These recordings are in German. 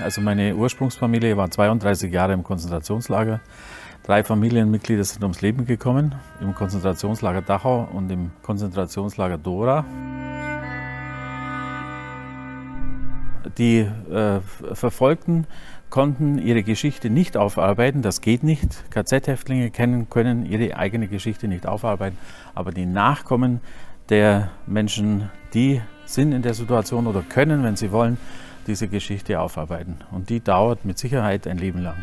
Also meine Ursprungsfamilie war 32 Jahre im Konzentrationslager. Drei Familienmitglieder sind ums Leben gekommen, im Konzentrationslager Dachau und im Konzentrationslager Dora. Die äh, Verfolgten konnten ihre Geschichte nicht aufarbeiten, das geht nicht. KZ-Häftlinge können ihre eigene Geschichte nicht aufarbeiten, aber die Nachkommen der Menschen, die sind in der Situation oder können, wenn sie wollen, diese Geschichte aufarbeiten. Und die dauert mit Sicherheit ein Leben lang.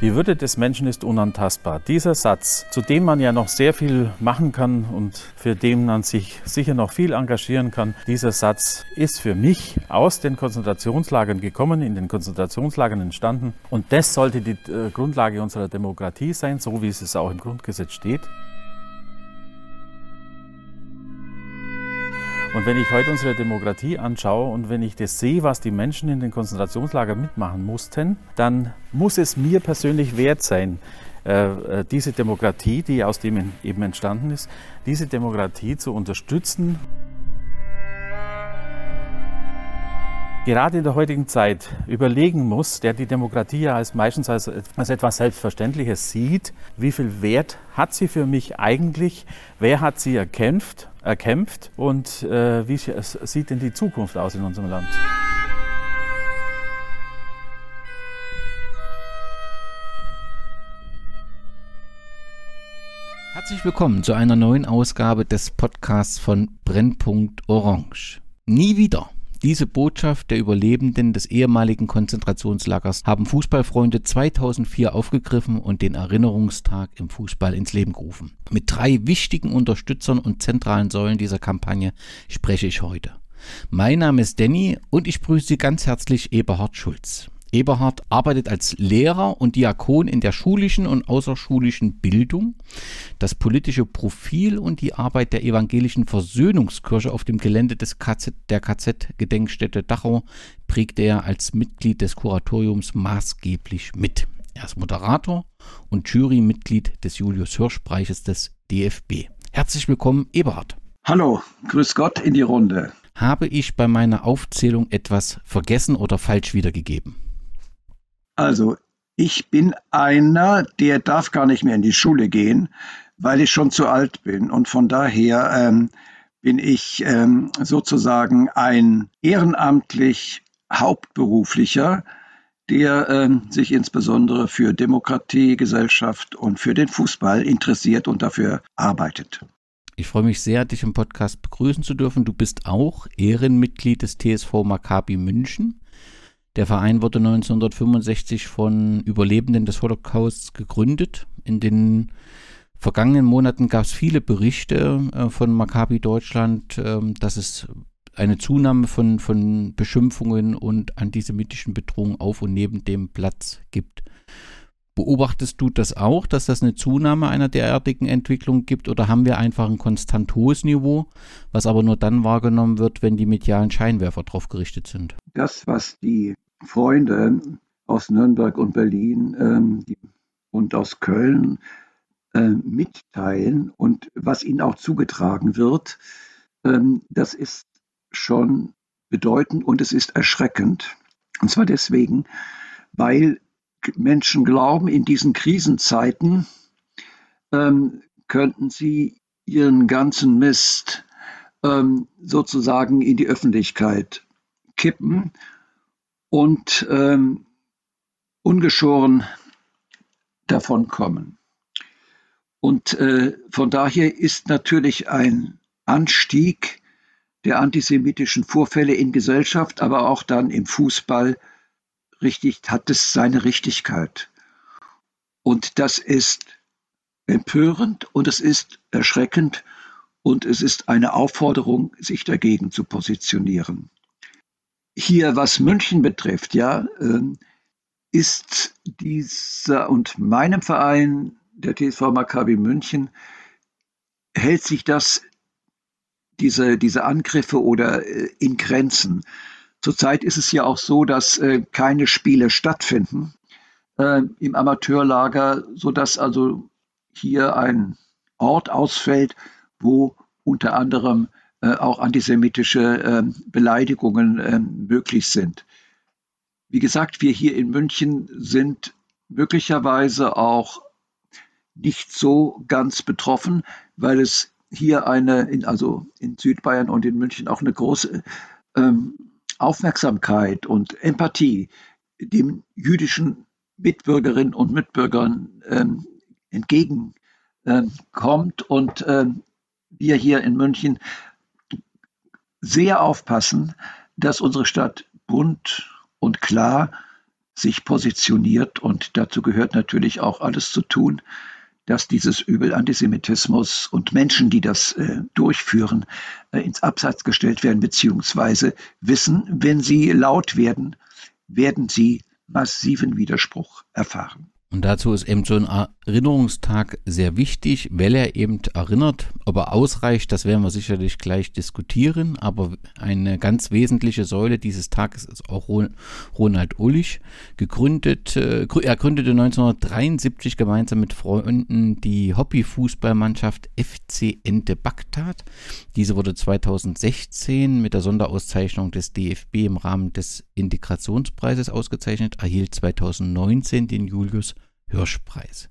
Die Würde des Menschen ist unantastbar. Dieser Satz, zu dem man ja noch sehr viel machen kann und für den man sich sicher noch viel engagieren kann, dieser Satz ist für mich aus den Konzentrationslagern gekommen, in den Konzentrationslagern entstanden. Und das sollte die äh, Grundlage unserer Demokratie sein, so wie es auch im Grundgesetz steht. Und wenn ich heute unsere Demokratie anschaue und wenn ich das sehe, was die Menschen in den Konzentrationslagern mitmachen mussten, dann muss es mir persönlich wert sein, äh, äh, diese Demokratie, die aus dem eben entstanden ist, diese Demokratie zu unterstützen. gerade in der heutigen Zeit überlegen muss, der die Demokratie ja als meistens als, als etwas Selbstverständliches sieht, wie viel Wert hat sie für mich eigentlich, wer hat sie erkämpft, erkämpft und äh, wie sieht denn die Zukunft aus in unserem Land? Herzlich willkommen zu einer neuen Ausgabe des Podcasts von Brennpunkt Orange. Nie wieder diese Botschaft der Überlebenden des ehemaligen Konzentrationslagers haben Fußballfreunde 2004 aufgegriffen und den Erinnerungstag im Fußball ins Leben gerufen. Mit drei wichtigen Unterstützern und zentralen Säulen dieser Kampagne spreche ich heute. Mein Name ist Danny und ich grüße Sie ganz herzlich Eberhard Schulz. Eberhard arbeitet als Lehrer und Diakon in der schulischen und außerschulischen Bildung. Das politische Profil und die Arbeit der evangelischen Versöhnungskirche auf dem Gelände des KZ, der KZ-Gedenkstätte Dachau prägte er als Mitglied des Kuratoriums maßgeblich mit. Er ist Moderator und Jurymitglied des Julius Hirsch-Preises des DFB. Herzlich willkommen, Eberhard. Hallo, grüß Gott in die Runde. Habe ich bei meiner Aufzählung etwas vergessen oder falsch wiedergegeben? Also, ich bin einer, der darf gar nicht mehr in die Schule gehen, weil ich schon zu alt bin. Und von daher ähm, bin ich ähm, sozusagen ein ehrenamtlich Hauptberuflicher, der ähm, sich insbesondere für Demokratie, Gesellschaft und für den Fußball interessiert und dafür arbeitet. Ich freue mich sehr, dich im Podcast begrüßen zu dürfen. Du bist auch Ehrenmitglied des TSV Maccabi München. Der Verein wurde 1965 von Überlebenden des Holocausts gegründet. In den vergangenen Monaten gab es viele Berichte äh, von Maccabi Deutschland, äh, dass es eine Zunahme von, von Beschimpfungen und antisemitischen Bedrohungen auf und neben dem Platz gibt. Beobachtest du das auch, dass das eine Zunahme einer derartigen Entwicklung gibt oder haben wir einfach ein konstant hohes Niveau, was aber nur dann wahrgenommen wird, wenn die medialen Scheinwerfer drauf gerichtet sind? Das, was die Freunde aus Nürnberg und Berlin ähm, und aus Köln äh, mitteilen und was ihnen auch zugetragen wird, ähm, das ist schon bedeutend und es ist erschreckend. Und zwar deswegen, weil Menschen glauben, in diesen Krisenzeiten ähm, könnten sie ihren ganzen Mist ähm, sozusagen in die Öffentlichkeit kippen und ähm, ungeschoren davonkommen. Und äh, von daher ist natürlich ein Anstieg der antisemitischen Vorfälle in Gesellschaft, aber auch dann im Fußball richtig, hat es seine Richtigkeit. Und das ist empörend und es ist erschreckend und es ist eine Aufforderung, sich dagegen zu positionieren. Hier, was München betrifft, ja, ähm, ist dieser und meinem Verein, der TSV Maccabi München, hält sich das, diese, diese Angriffe oder äh, in Grenzen. Zurzeit ist es ja auch so, dass äh, keine Spiele stattfinden äh, im Amateurlager, sodass also hier ein Ort ausfällt, wo unter anderem auch antisemitische ähm, Beleidigungen ähm, möglich sind. Wie gesagt, wir hier in München sind möglicherweise auch nicht so ganz betroffen, weil es hier eine, in, also in Südbayern und in München auch eine große ähm, Aufmerksamkeit und Empathie dem jüdischen Mitbürgerinnen und Mitbürgern ähm, entgegenkommt ähm, und wir hier in München sehr aufpassen, dass unsere Stadt bunt und klar sich positioniert und dazu gehört natürlich auch alles zu tun, dass dieses Übel Antisemitismus und Menschen, die das äh, durchführen, äh, ins Abseits gestellt werden, beziehungsweise wissen, wenn sie laut werden, werden sie massiven Widerspruch erfahren. Und dazu ist eben so ein Erinnerungstag sehr wichtig, weil er eben erinnert, ob er ausreicht, das werden wir sicherlich gleich diskutieren, aber eine ganz wesentliche Säule dieses Tages ist auch Ronald Ullich, gegründet, äh, er gründete 1973 gemeinsam mit Freunden die Hobbyfußballmannschaft FC Ente Bagdad. Diese wurde 2016 mit der Sonderauszeichnung des DFB im Rahmen des Integrationspreises ausgezeichnet, erhielt 2019 den Julius Hirschpreis.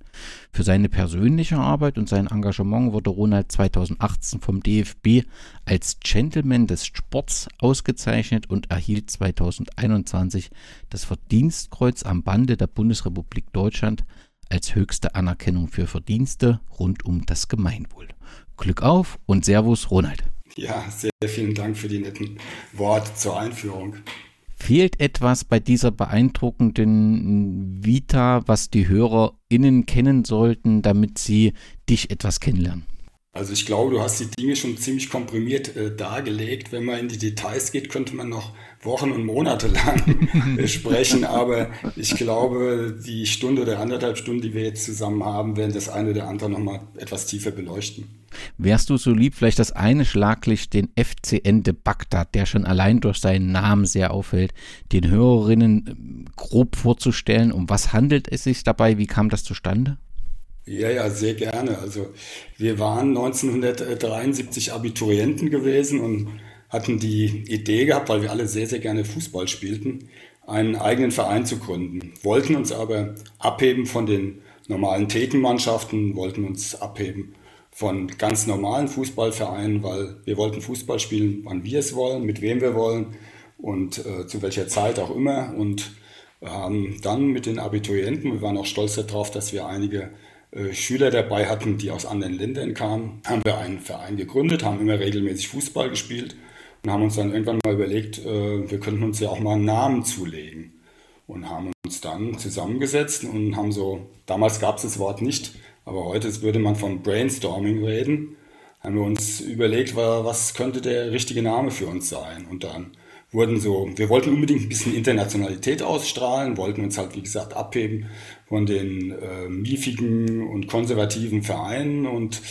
Für seine persönliche Arbeit und sein Engagement wurde Ronald 2018 vom DFB als Gentleman des Sports ausgezeichnet und erhielt 2021 das Verdienstkreuz am Bande der Bundesrepublik Deutschland als höchste Anerkennung für Verdienste rund um das Gemeinwohl. Glück auf und Servus, Ronald. Ja, sehr vielen Dank für die netten Worte zur Einführung. Fehlt etwas bei dieser beeindruckenden Vita, was die HörerInnen kennen sollten, damit sie dich etwas kennenlernen? Also ich glaube, du hast die Dinge schon ziemlich komprimiert äh, dargelegt. Wenn man in die Details geht, könnte man noch Wochen und Monate lang äh, sprechen. Aber ich glaube, die Stunde oder anderthalb Stunden, die wir jetzt zusammen haben, werden das eine oder andere nochmal etwas tiefer beleuchten. Wärst du so lieb, vielleicht das eine Schlaglicht, den FCN de Bagdad, der schon allein durch seinen Namen sehr auffällt, den Hörerinnen ähm, grob vorzustellen? Um was handelt es sich dabei? Wie kam das zustande? Ja, ja, sehr gerne. Also wir waren 1973 Abiturienten gewesen und hatten die Idee gehabt, weil wir alle sehr, sehr gerne Fußball spielten, einen eigenen Verein zu gründen. Wollten uns aber abheben von den normalen Thekenmannschaften, wollten uns abheben von ganz normalen Fußballvereinen, weil wir wollten Fußball spielen, wann wir es wollen, mit wem wir wollen und äh, zu welcher Zeit auch immer. Und haben dann mit den Abiturienten, wir waren auch stolz darauf, dass wir einige Schüler dabei hatten, die aus anderen Ländern kamen, haben wir einen Verein gegründet, haben immer regelmäßig Fußball gespielt und haben uns dann irgendwann mal überlegt, äh, wir könnten uns ja auch mal einen Namen zulegen. Und haben uns dann zusammengesetzt und haben so, damals gab es das Wort nicht, aber heute würde man von Brainstorming reden. Haben wir uns überlegt, was könnte der richtige Name für uns sein. Und dann wurden so, wir wollten unbedingt ein bisschen Internationalität ausstrahlen, wollten uns halt, wie gesagt, abheben von den äh, miefigen und konservativen Vereinen und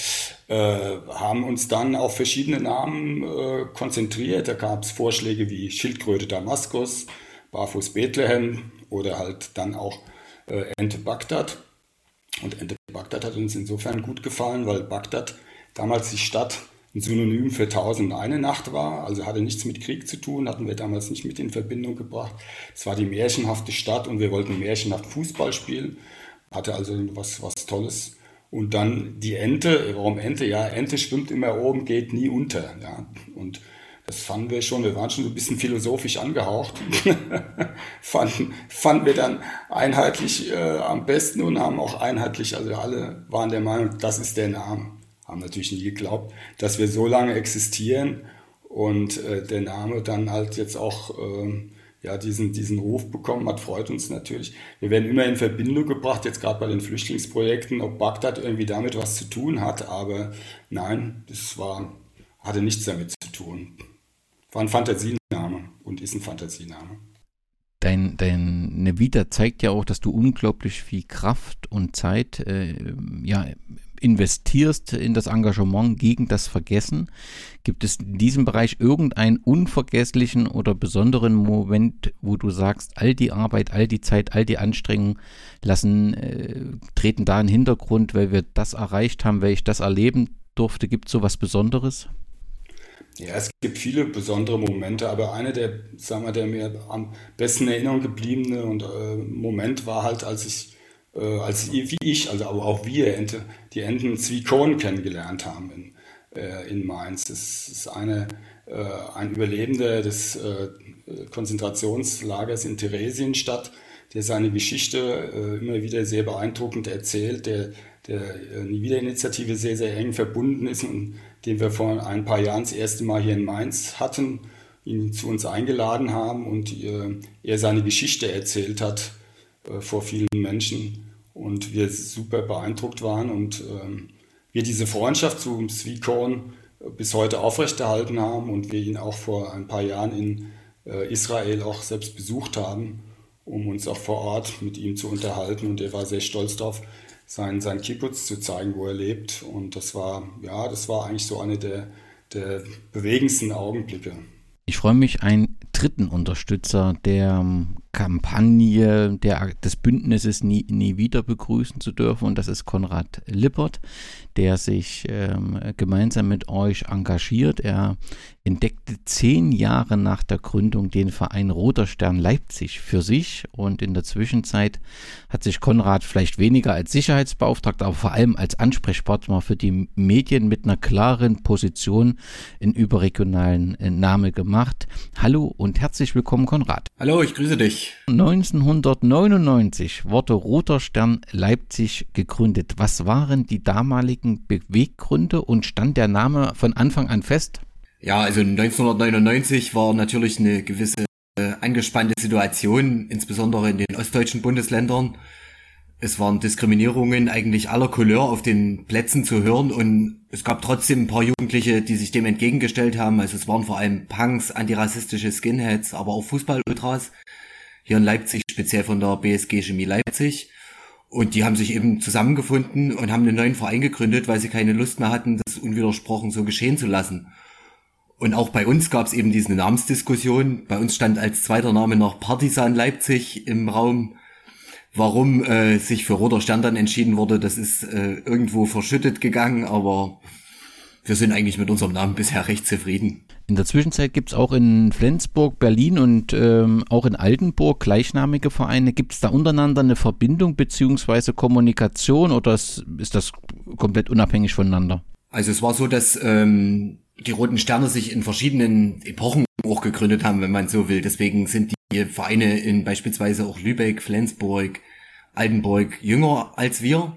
äh, haben uns dann auf verschiedene Namen äh, konzentriert. Da gab es Vorschläge wie Schildkröte Damaskus, Barfuß Bethlehem oder halt dann auch äh, Ente Bagdad. Und Ente Bagdad hat uns insofern gut gefallen, weil Bagdad damals die Stadt ein Synonym für Tausend eine Nacht war, also hatte nichts mit Krieg zu tun, hatten wir damals nicht mit in Verbindung gebracht. Es war die märchenhafte Stadt und wir wollten märchenhaft Fußball spielen, hatte also was, was Tolles. Und dann die Ente, warum Ente? Ja, Ente schwimmt immer oben, geht nie unter. Ja. Und das fanden wir schon, wir waren schon so ein bisschen philosophisch angehaucht. fanden, fanden wir dann einheitlich äh, am besten und haben auch einheitlich, also alle waren der Meinung, das ist der Name. Haben natürlich nie geglaubt, dass wir so lange existieren und äh, der Name dann halt jetzt auch äh, ja, diesen, diesen Ruf bekommen hat, freut uns natürlich. Wir werden immer in Verbindung gebracht, jetzt gerade bei den Flüchtlingsprojekten, ob Bagdad irgendwie damit was zu tun hat, aber nein, das war, hatte nichts damit zu tun. War ein Fantasiename und ist ein Fantasiename. Dein, deine Vita zeigt ja auch, dass du unglaublich viel Kraft und Zeit äh, ja, investierst in das Engagement gegen das Vergessen. Gibt es in diesem Bereich irgendeinen unvergesslichen oder besonderen Moment, wo du sagst, all die Arbeit, all die Zeit, all die Anstrengungen lassen, äh, treten da in den Hintergrund, weil wir das erreicht haben, weil ich das erleben durfte? Gibt es so was Besonderes? Ja, es gibt viele besondere Momente, aber einer der, sagen wir, der mir am besten in Erinnerung gebliebene und äh, Moment war halt, als ich, äh, als wie ich, also auch wir Ente, die Enten Zwikon kennengelernt haben in, äh, in Mainz. Das ist eine, äh, ein Überlebender des äh, Konzentrationslagers in Theresienstadt, der seine Geschichte äh, immer wieder sehr beeindruckend erzählt, der der Niewiderinitiative sehr, sehr eng verbunden ist und den wir vor ein paar Jahren das erste Mal hier in Mainz hatten, ihn zu uns eingeladen haben und er seine Geschichte erzählt hat vor vielen Menschen und wir super beeindruckt waren und ähm, wir diese Freundschaft zu Svikorn bis heute aufrechterhalten haben und wir ihn auch vor ein paar Jahren in äh, Israel auch selbst besucht haben, um uns auch vor Ort mit ihm zu unterhalten und er war sehr stolz darauf, sein, sein Kibbutz zu zeigen, wo er lebt. Und das war, ja, das war eigentlich so eine der, der bewegendsten Augenblicke. Ich freue mich, einen dritten Unterstützer der ähm, Kampagne der, des Bündnisses nie, nie wieder begrüßen zu dürfen. Und das ist Konrad Lippert, der sich ähm, gemeinsam mit euch engagiert. Er entdeckte zehn Jahre nach der Gründung den Verein Roter Stern Leipzig für sich und in der Zwischenzeit hat sich Konrad vielleicht weniger als Sicherheitsbeauftragter, aber vor allem als Ansprechpartner für die Medien mit einer klaren Position in überregionalen äh, Name gemacht. Hallo und herzlich willkommen, Konrad. Hallo, ich grüße dich. 1999 wurde Roter Stern Leipzig gegründet. Was waren die damaligen Beweggründe und stand der Name von Anfang an fest? Ja, also 1999 war natürlich eine gewisse äh, angespannte Situation, insbesondere in den ostdeutschen Bundesländern. Es waren Diskriminierungen eigentlich aller Couleur auf den Plätzen zu hören und es gab trotzdem ein paar Jugendliche, die sich dem entgegengestellt haben. Also es waren vor allem Punks, antirassistische Skinheads, aber auch Fußball-Ultras. Hier in Leipzig, speziell von der BSG Chemie Leipzig. Und die haben sich eben zusammengefunden und haben einen neuen Verein gegründet, weil sie keine Lust mehr hatten, das unwidersprochen so geschehen zu lassen. Und auch bei uns gab es eben diese Namensdiskussion. Bei uns stand als zweiter Name noch Partisan Leipzig im Raum. Warum äh, sich für Roter Stern dann entschieden wurde, das ist äh, irgendwo verschüttet gegangen, aber wir sind eigentlich mit unserem Namen bisher recht zufrieden. In der Zwischenzeit gibt es auch in Flensburg, Berlin und ähm, auch in Altenburg gleichnamige Vereine. Gibt es da untereinander eine Verbindung beziehungsweise Kommunikation oder ist, ist das komplett unabhängig voneinander? Also es war so, dass ähm, die Roten Sterne sich in verschiedenen Epochen auch gegründet haben, wenn man so will. Deswegen sind die Vereine in beispielsweise auch Lübeck, Flensburg, Altenburg jünger als wir.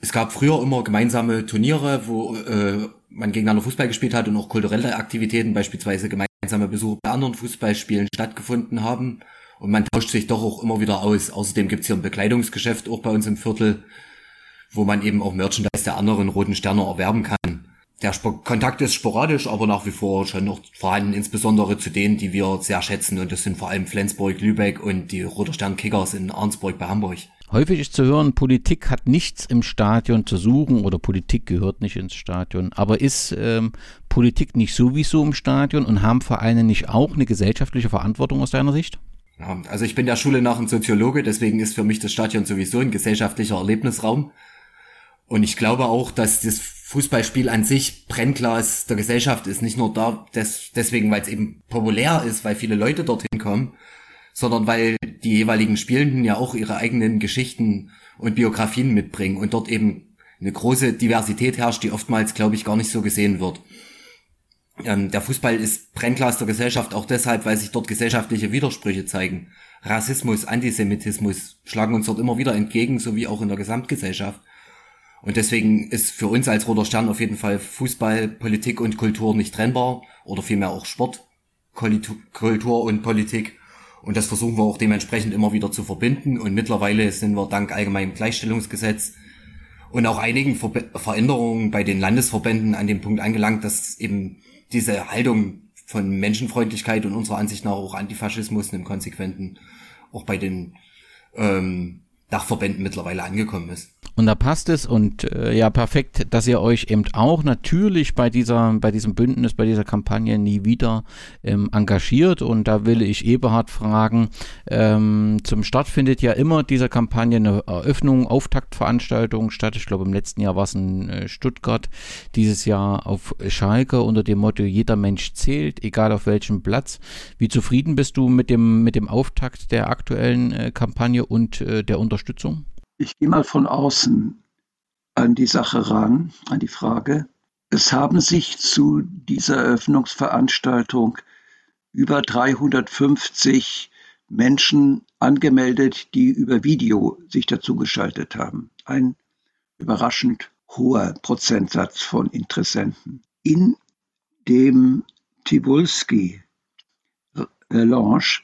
Es gab früher immer gemeinsame Turniere, wo äh, man gegeneinander Fußball gespielt hat und auch kulturelle Aktivitäten, beispielsweise gemeinsame Besuche bei anderen Fußballspielen stattgefunden haben. Und man tauscht sich doch auch immer wieder aus. Außerdem gibt's hier ein Bekleidungsgeschäft auch bei uns im Viertel, wo man eben auch Merchandise der anderen Roten Sterne erwerben kann der Sp Kontakt ist sporadisch, aber nach wie vor schon noch vorhanden, insbesondere zu denen, die wir sehr schätzen. Und das sind vor allem Flensburg, Lübeck und die Roter Stern Kickers in Arnsburg bei Hamburg. Häufig ist zu hören, Politik hat nichts im Stadion zu suchen oder Politik gehört nicht ins Stadion. Aber ist ähm, Politik nicht sowieso im Stadion und haben Vereine nicht auch eine gesellschaftliche Verantwortung aus deiner Sicht? Also ich bin der Schule nach ein Soziologe, deswegen ist für mich das Stadion sowieso ein gesellschaftlicher Erlebnisraum. Und ich glaube auch, dass das Fußballspiel an sich Brennglas der Gesellschaft ist. Nicht nur da des, deswegen, weil es eben populär ist, weil viele Leute dorthin kommen, sondern weil die jeweiligen Spielenden ja auch ihre eigenen Geschichten und Biografien mitbringen und dort eben eine große Diversität herrscht, die oftmals, glaube ich, gar nicht so gesehen wird. Ähm, der Fußball ist Brennglas der Gesellschaft auch deshalb, weil sich dort gesellschaftliche Widersprüche zeigen. Rassismus, Antisemitismus schlagen uns dort immer wieder entgegen, so wie auch in der Gesamtgesellschaft. Und deswegen ist für uns als Roter Stern auf jeden Fall Fußball, Politik und Kultur nicht trennbar oder vielmehr auch Sport, Kultur und Politik. Und das versuchen wir auch dementsprechend immer wieder zu verbinden. Und mittlerweile sind wir dank allgemeinem Gleichstellungsgesetz und auch einigen Ver Veränderungen bei den Landesverbänden an dem Punkt angelangt, dass eben diese Haltung von Menschenfreundlichkeit und unserer Ansicht nach auch Antifaschismus im konsequenten auch bei den ähm, Dachverbänden mittlerweile angekommen ist. Und da passt es und äh, ja, perfekt, dass ihr euch eben auch natürlich bei dieser, bei diesem Bündnis, bei dieser Kampagne nie wieder ähm, engagiert. Und da will ich Eberhard fragen, ähm, zum Start findet ja immer dieser Kampagne eine Eröffnung, Auftaktveranstaltung statt. Ich glaube, im letzten Jahr war es in äh, Stuttgart, dieses Jahr auf Schalke unter dem Motto, jeder Mensch zählt, egal auf welchem Platz. Wie zufrieden bist du mit dem, mit dem Auftakt der aktuellen äh, Kampagne und äh, der Unterstützung? Ich gehe mal von außen an die Sache ran, an die Frage. Es haben sich zu dieser Eröffnungsveranstaltung über 350 Menschen angemeldet, die über Video sich dazu geschaltet haben. Ein überraschend hoher Prozentsatz von Interessenten. In dem Tibulski Lounge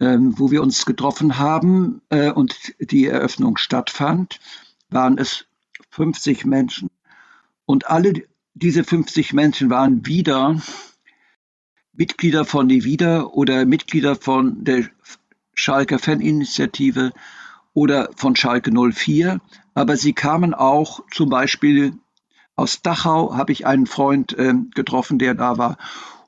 ähm, wo wir uns getroffen haben äh, und die Eröffnung stattfand, waren es 50 Menschen. Und alle diese 50 Menschen waren wieder Mitglieder von Nevida oder Mitglieder von der Schalke Faninitiative oder von Schalke 04. Aber sie kamen auch zum Beispiel aus Dachau, habe ich einen Freund äh, getroffen, der da war,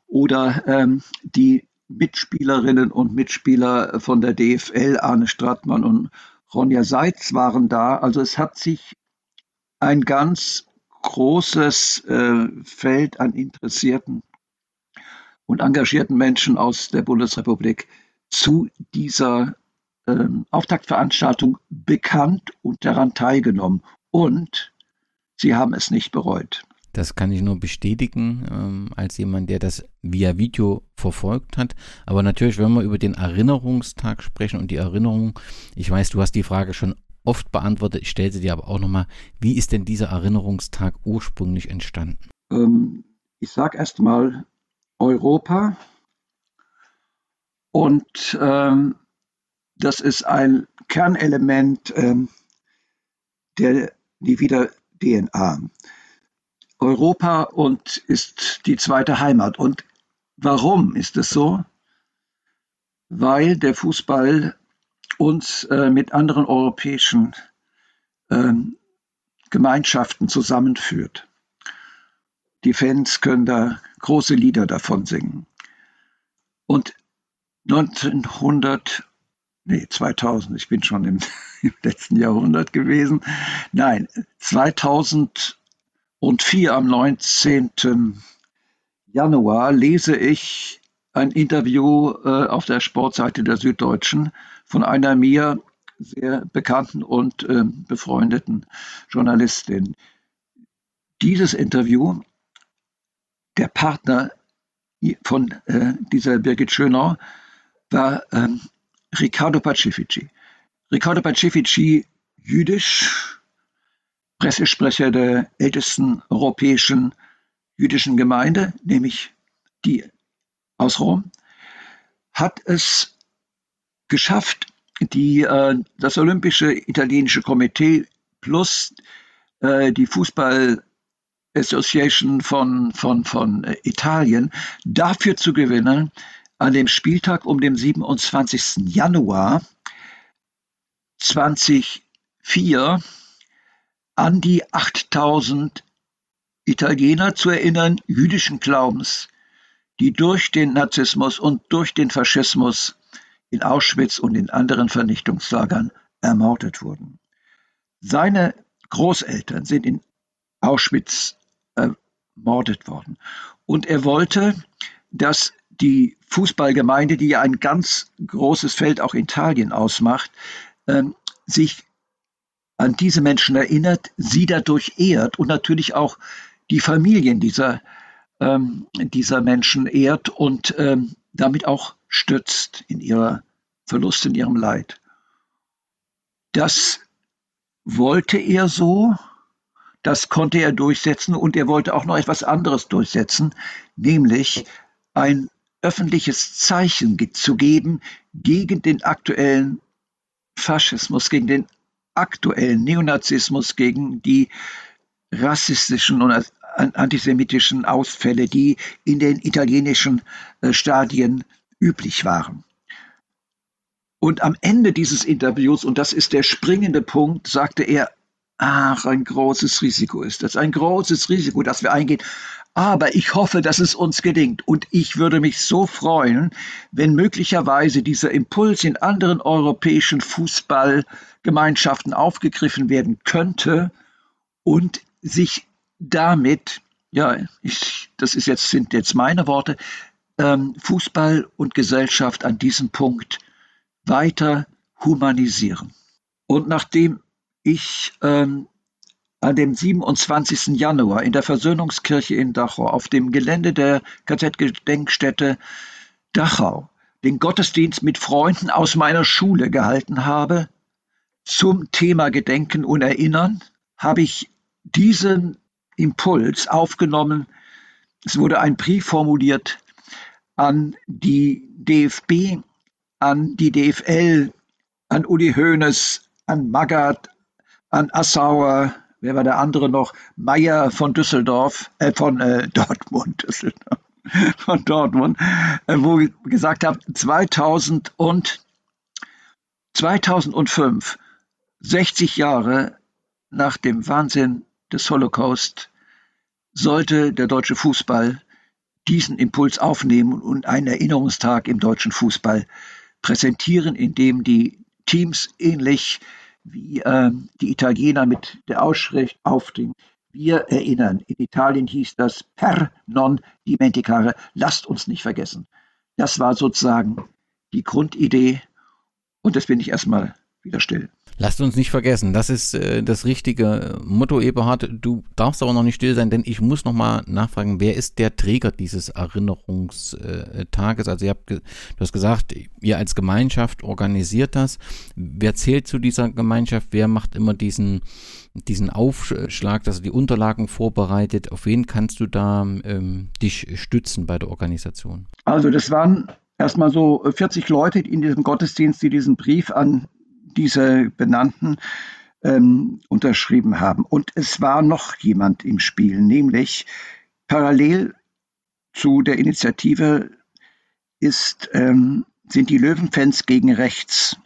oder ähm, die Mitspielerinnen und Mitspieler von der DFL, Arne Strattmann und Ronja Seitz waren da. Also es hat sich ein ganz großes äh, Feld an interessierten und engagierten Menschen aus der Bundesrepublik zu dieser äh, Auftaktveranstaltung bekannt und daran teilgenommen. Und sie haben es nicht bereut. Das kann ich nur bestätigen, ähm, als jemand, der das via Video verfolgt hat. Aber natürlich, wenn wir über den Erinnerungstag sprechen und die Erinnerung, ich weiß, du hast die Frage schon oft beantwortet, ich stelle sie dir aber auch nochmal, wie ist denn dieser Erinnerungstag ursprünglich entstanden? Ähm, ich sage erstmal Europa und ähm, das ist ein Kernelement ähm, der wieder DNA. Europa und ist die zweite Heimat. Und warum ist es so? Weil der Fußball uns äh, mit anderen europäischen äh, Gemeinschaften zusammenführt. Die Fans können da große Lieder davon singen. Und 1900, nee, 2000, ich bin schon im, im letzten Jahrhundert gewesen. Nein, 2000 und 4 am 19. Januar lese ich ein Interview äh, auf der Sportseite der Süddeutschen von einer mir sehr bekannten und äh, befreundeten Journalistin. Dieses Interview, der Partner von äh, dieser Birgit Schönau, war ähm, Riccardo Pacifici. Riccardo Pacifici, jüdisch, Pressesprecher der ältesten europäischen jüdischen Gemeinde, nämlich die aus Rom, hat es geschafft, die, äh, das Olympische Italienische Komitee plus äh, die Fußball Association von, von, von äh, Italien dafür zu gewinnen, an dem Spieltag um den 27. Januar 2004 an die 8000 Italiener zu erinnern, jüdischen Glaubens, die durch den Nazismus und durch den Faschismus in Auschwitz und in anderen Vernichtungslagern ermordet wurden. Seine Großeltern sind in Auschwitz ermordet worden. Und er wollte, dass die Fußballgemeinde, die ja ein ganz großes Feld auch in Italien ausmacht, ähm, sich an diese Menschen erinnert, sie dadurch ehrt und natürlich auch die Familien dieser, ähm, dieser Menschen ehrt und ähm, damit auch stützt in ihrer Verlust, in ihrem Leid. Das wollte er so, das konnte er durchsetzen und er wollte auch noch etwas anderes durchsetzen, nämlich ein öffentliches Zeichen zu geben gegen den aktuellen Faschismus, gegen den aktuellen Neonazismus, gegen die rassistischen und antisemitischen Ausfälle, die in den italienischen äh, Stadien üblich waren. Und am Ende dieses Interviews, und das ist der springende Punkt, sagte er, ach, ein großes Risiko ist das, ein großes Risiko, das wir eingehen. Aber ich hoffe, dass es uns gelingt. Und ich würde mich so freuen, wenn möglicherweise dieser Impuls in anderen europäischen Fußballgemeinschaften aufgegriffen werden könnte und sich damit, ja, ich, das ist jetzt, sind jetzt meine Worte, ähm, Fußball und Gesellschaft an diesem Punkt weiter humanisieren. Und nachdem ich ähm, an dem 27. Januar in der Versöhnungskirche in Dachau auf dem Gelände der KZ-Gedenkstätte Dachau den Gottesdienst mit Freunden aus meiner Schule gehalten habe zum Thema Gedenken und Erinnern, habe ich diesen Impuls aufgenommen. Es wurde ein Brief formuliert an die DFB, an die DFL, an Uli Hoeneß, an Magath, an Assauer, wer war der andere noch? Meyer von Düsseldorf, äh, von äh, Dortmund, Düsseldorf, von Dortmund, äh, wo ich gesagt habe, 2000 und 2005, 60 Jahre nach dem Wahnsinn des Holocaust, sollte der deutsche Fußball diesen Impuls aufnehmen und einen Erinnerungstag im deutschen Fußball präsentieren, in dem die Teams ähnlich wie äh, die Italiener mit der Ausschrift aufdringen. Wir erinnern, in Italien hieß das per non dimenticare, lasst uns nicht vergessen. Das war sozusagen die Grundidee und das bin ich erstmal wieder still. Lasst uns nicht vergessen, das ist äh, das richtige Motto, Eberhard. Du darfst aber noch nicht still sein, denn ich muss noch mal nachfragen, wer ist der Träger dieses Erinnerungstages? Also ihr habt, du hast gesagt, ihr als Gemeinschaft organisiert das. Wer zählt zu dieser Gemeinschaft? Wer macht immer diesen, diesen Aufschlag, dass er die Unterlagen vorbereitet? Auf wen kannst du da ähm, dich stützen bei der Organisation? Also das waren erstmal so 40 Leute in diesem Gottesdienst, die diesen Brief an diese benannten ähm, unterschrieben haben. Und es war noch jemand im Spiel, nämlich parallel zu der Initiative ist, ähm, sind die Löwenfans gegen rechts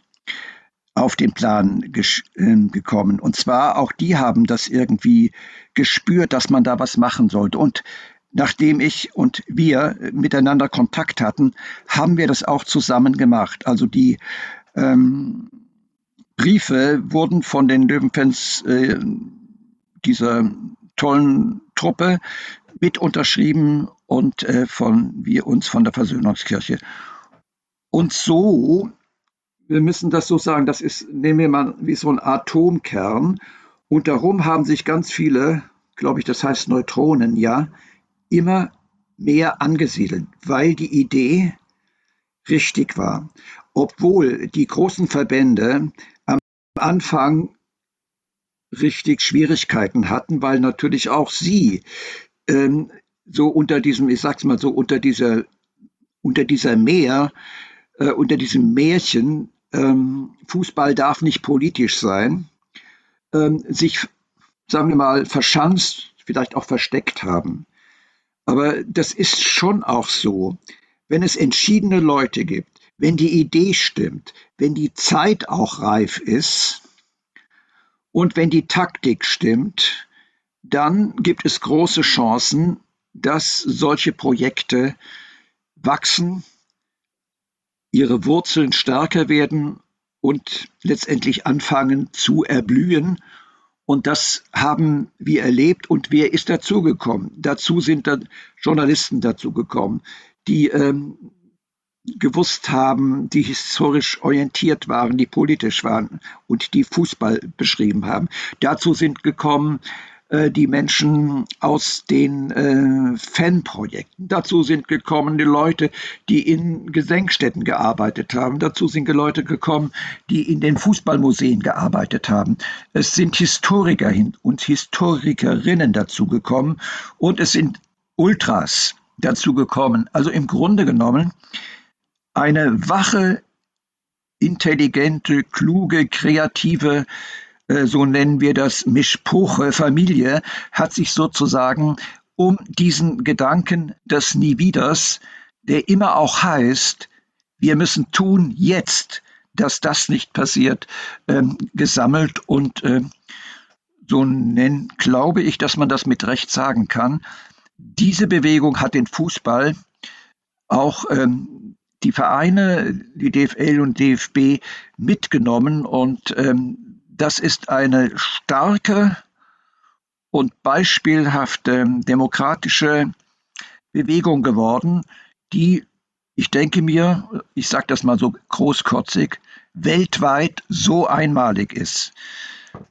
auf den Plan äh, gekommen. Und zwar auch die haben das irgendwie gespürt, dass man da was machen sollte. Und nachdem ich und wir miteinander Kontakt hatten, haben wir das auch zusammen gemacht. Also die ähm, Briefe wurden von den Löwenfans äh, dieser tollen Truppe mit unterschrieben und äh, von wir uns von der Versöhnungskirche. Und so, wir müssen das so sagen, das ist, nehmen wir mal wie so ein Atomkern und darum haben sich ganz viele, glaube ich, das heißt Neutronen, ja, immer mehr angesiedelt, weil die Idee richtig war. Obwohl die großen Verbände Anfang richtig Schwierigkeiten hatten, weil natürlich auch sie ähm, so unter diesem, ich sag's mal so, unter dieser, unter dieser Meer, äh, unter diesem Märchen, ähm, Fußball darf nicht politisch sein, ähm, sich, sagen wir mal, verschanzt, vielleicht auch versteckt haben. Aber das ist schon auch so, wenn es entschiedene Leute gibt, wenn die Idee stimmt, wenn die Zeit auch reif ist und wenn die Taktik stimmt, dann gibt es große Chancen, dass solche Projekte wachsen, ihre Wurzeln stärker werden und letztendlich anfangen zu erblühen. Und das haben wir erlebt. Und wer ist dazugekommen? Dazu sind dann Journalisten dazugekommen, die ähm, gewusst haben, die historisch orientiert waren, die politisch waren und die Fußball beschrieben haben. Dazu sind gekommen äh, die Menschen aus den äh, Fanprojekten. Dazu sind gekommen die Leute, die in Gedenkstätten gearbeitet haben. Dazu sind Leute gekommen, die in den Fußballmuseen gearbeitet haben. Es sind Historiker und Historikerinnen dazu gekommen und es sind Ultras dazu gekommen. Also im Grunde genommen eine wache, intelligente, kluge, kreative, äh, so nennen wir das Mischpuche Familie, hat sich sozusagen um diesen Gedanken des Nie Wieders, der immer auch heißt, wir müssen tun jetzt, dass das nicht passiert, ähm, gesammelt und äh, so nennen, glaube ich, dass man das mit Recht sagen kann. Diese Bewegung hat den Fußball auch ähm, die Vereine, die DFL und DFB mitgenommen und ähm, das ist eine starke und beispielhafte demokratische Bewegung geworden, die, ich denke mir, ich sage das mal so großkotzig, weltweit so einmalig ist.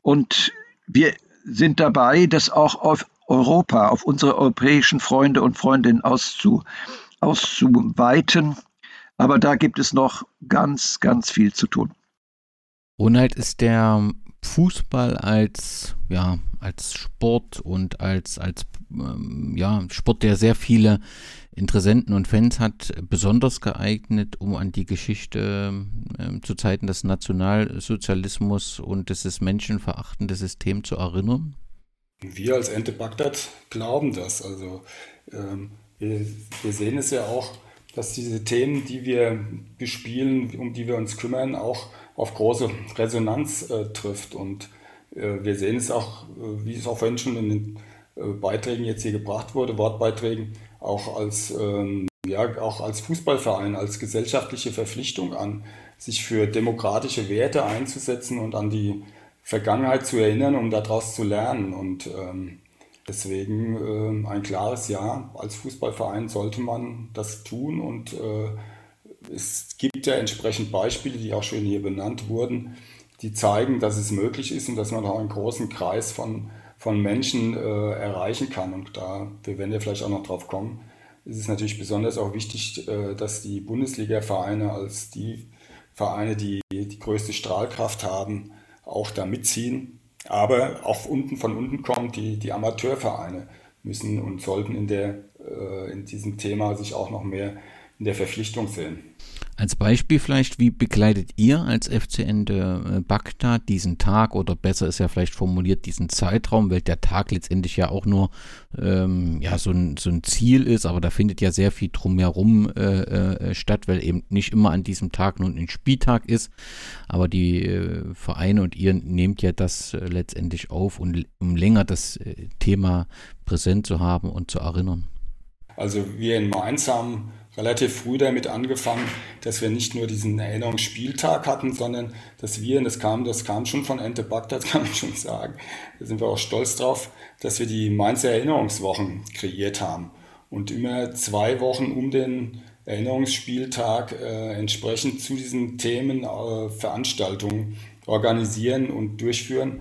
Und wir sind dabei, das auch auf Europa, auf unsere europäischen Freunde und Freundinnen auszu, auszuweiten. Aber da gibt es noch ganz, ganz viel zu tun. Ronald, ist der Fußball als, ja, als Sport und als, als ähm, ja, Sport, der sehr viele Interessenten und Fans hat, besonders geeignet, um an die Geschichte äh, zu Zeiten des Nationalsozialismus und des menschenverachtenden Systems zu erinnern? Wir als Ente Bagdad glauben das. Also ähm, wir, wir sehen es ja auch, dass diese Themen, die wir bespielen, um die wir uns kümmern, auch auf große Resonanz äh, trifft. Und äh, wir sehen es auch, äh, wie es auch vorhin schon in den äh, Beiträgen jetzt hier gebracht wurde, Wortbeiträgen, auch als, ähm, ja, auch als Fußballverein, als gesellschaftliche Verpflichtung an, sich für demokratische Werte einzusetzen und an die Vergangenheit zu erinnern, um daraus zu lernen. Und ähm, deswegen ähm, ein klares Ja, als Fußballverein sollte man das tun. Und äh, es gibt ja entsprechend Beispiele, die auch schon hier benannt wurden, die zeigen, dass es möglich ist und dass man auch einen großen Kreis von von Menschen äh, erreichen kann. Und da, wir werden ja vielleicht auch noch drauf kommen, ist es natürlich besonders auch wichtig, äh, dass die Bundesliga-Vereine als die Vereine, die die größte Strahlkraft haben, auch da mitziehen. Aber auch unten von unten kommt, die, die Amateurvereine müssen und sollten in, der, äh, in diesem Thema sich auch noch mehr in der Verpflichtung sehen. Als Beispiel vielleicht, wie begleitet ihr als FCN der Bagdad diesen Tag? Oder besser ist ja vielleicht formuliert diesen Zeitraum, weil der Tag letztendlich ja auch nur ähm, ja, so, ein, so ein Ziel ist, aber da findet ja sehr viel drumherum äh, äh, statt, weil eben nicht immer an diesem Tag nun ein Spieltag ist, aber die äh, Vereine und ihr nehmt ja das äh, letztendlich auf, und, um länger das äh, Thema präsent zu haben und zu erinnern. Also wir in Mainz haben relativ früh damit angefangen, dass wir nicht nur diesen Erinnerungsspieltag hatten, sondern dass wir, und das kam, das kam schon von Ente Bagdad, kann man schon sagen, da sind wir auch stolz drauf, dass wir die Mainzer Erinnerungswochen kreiert haben. Und immer zwei Wochen um den Erinnerungsspieltag äh, entsprechend zu diesen Themen äh, Veranstaltungen organisieren und durchführen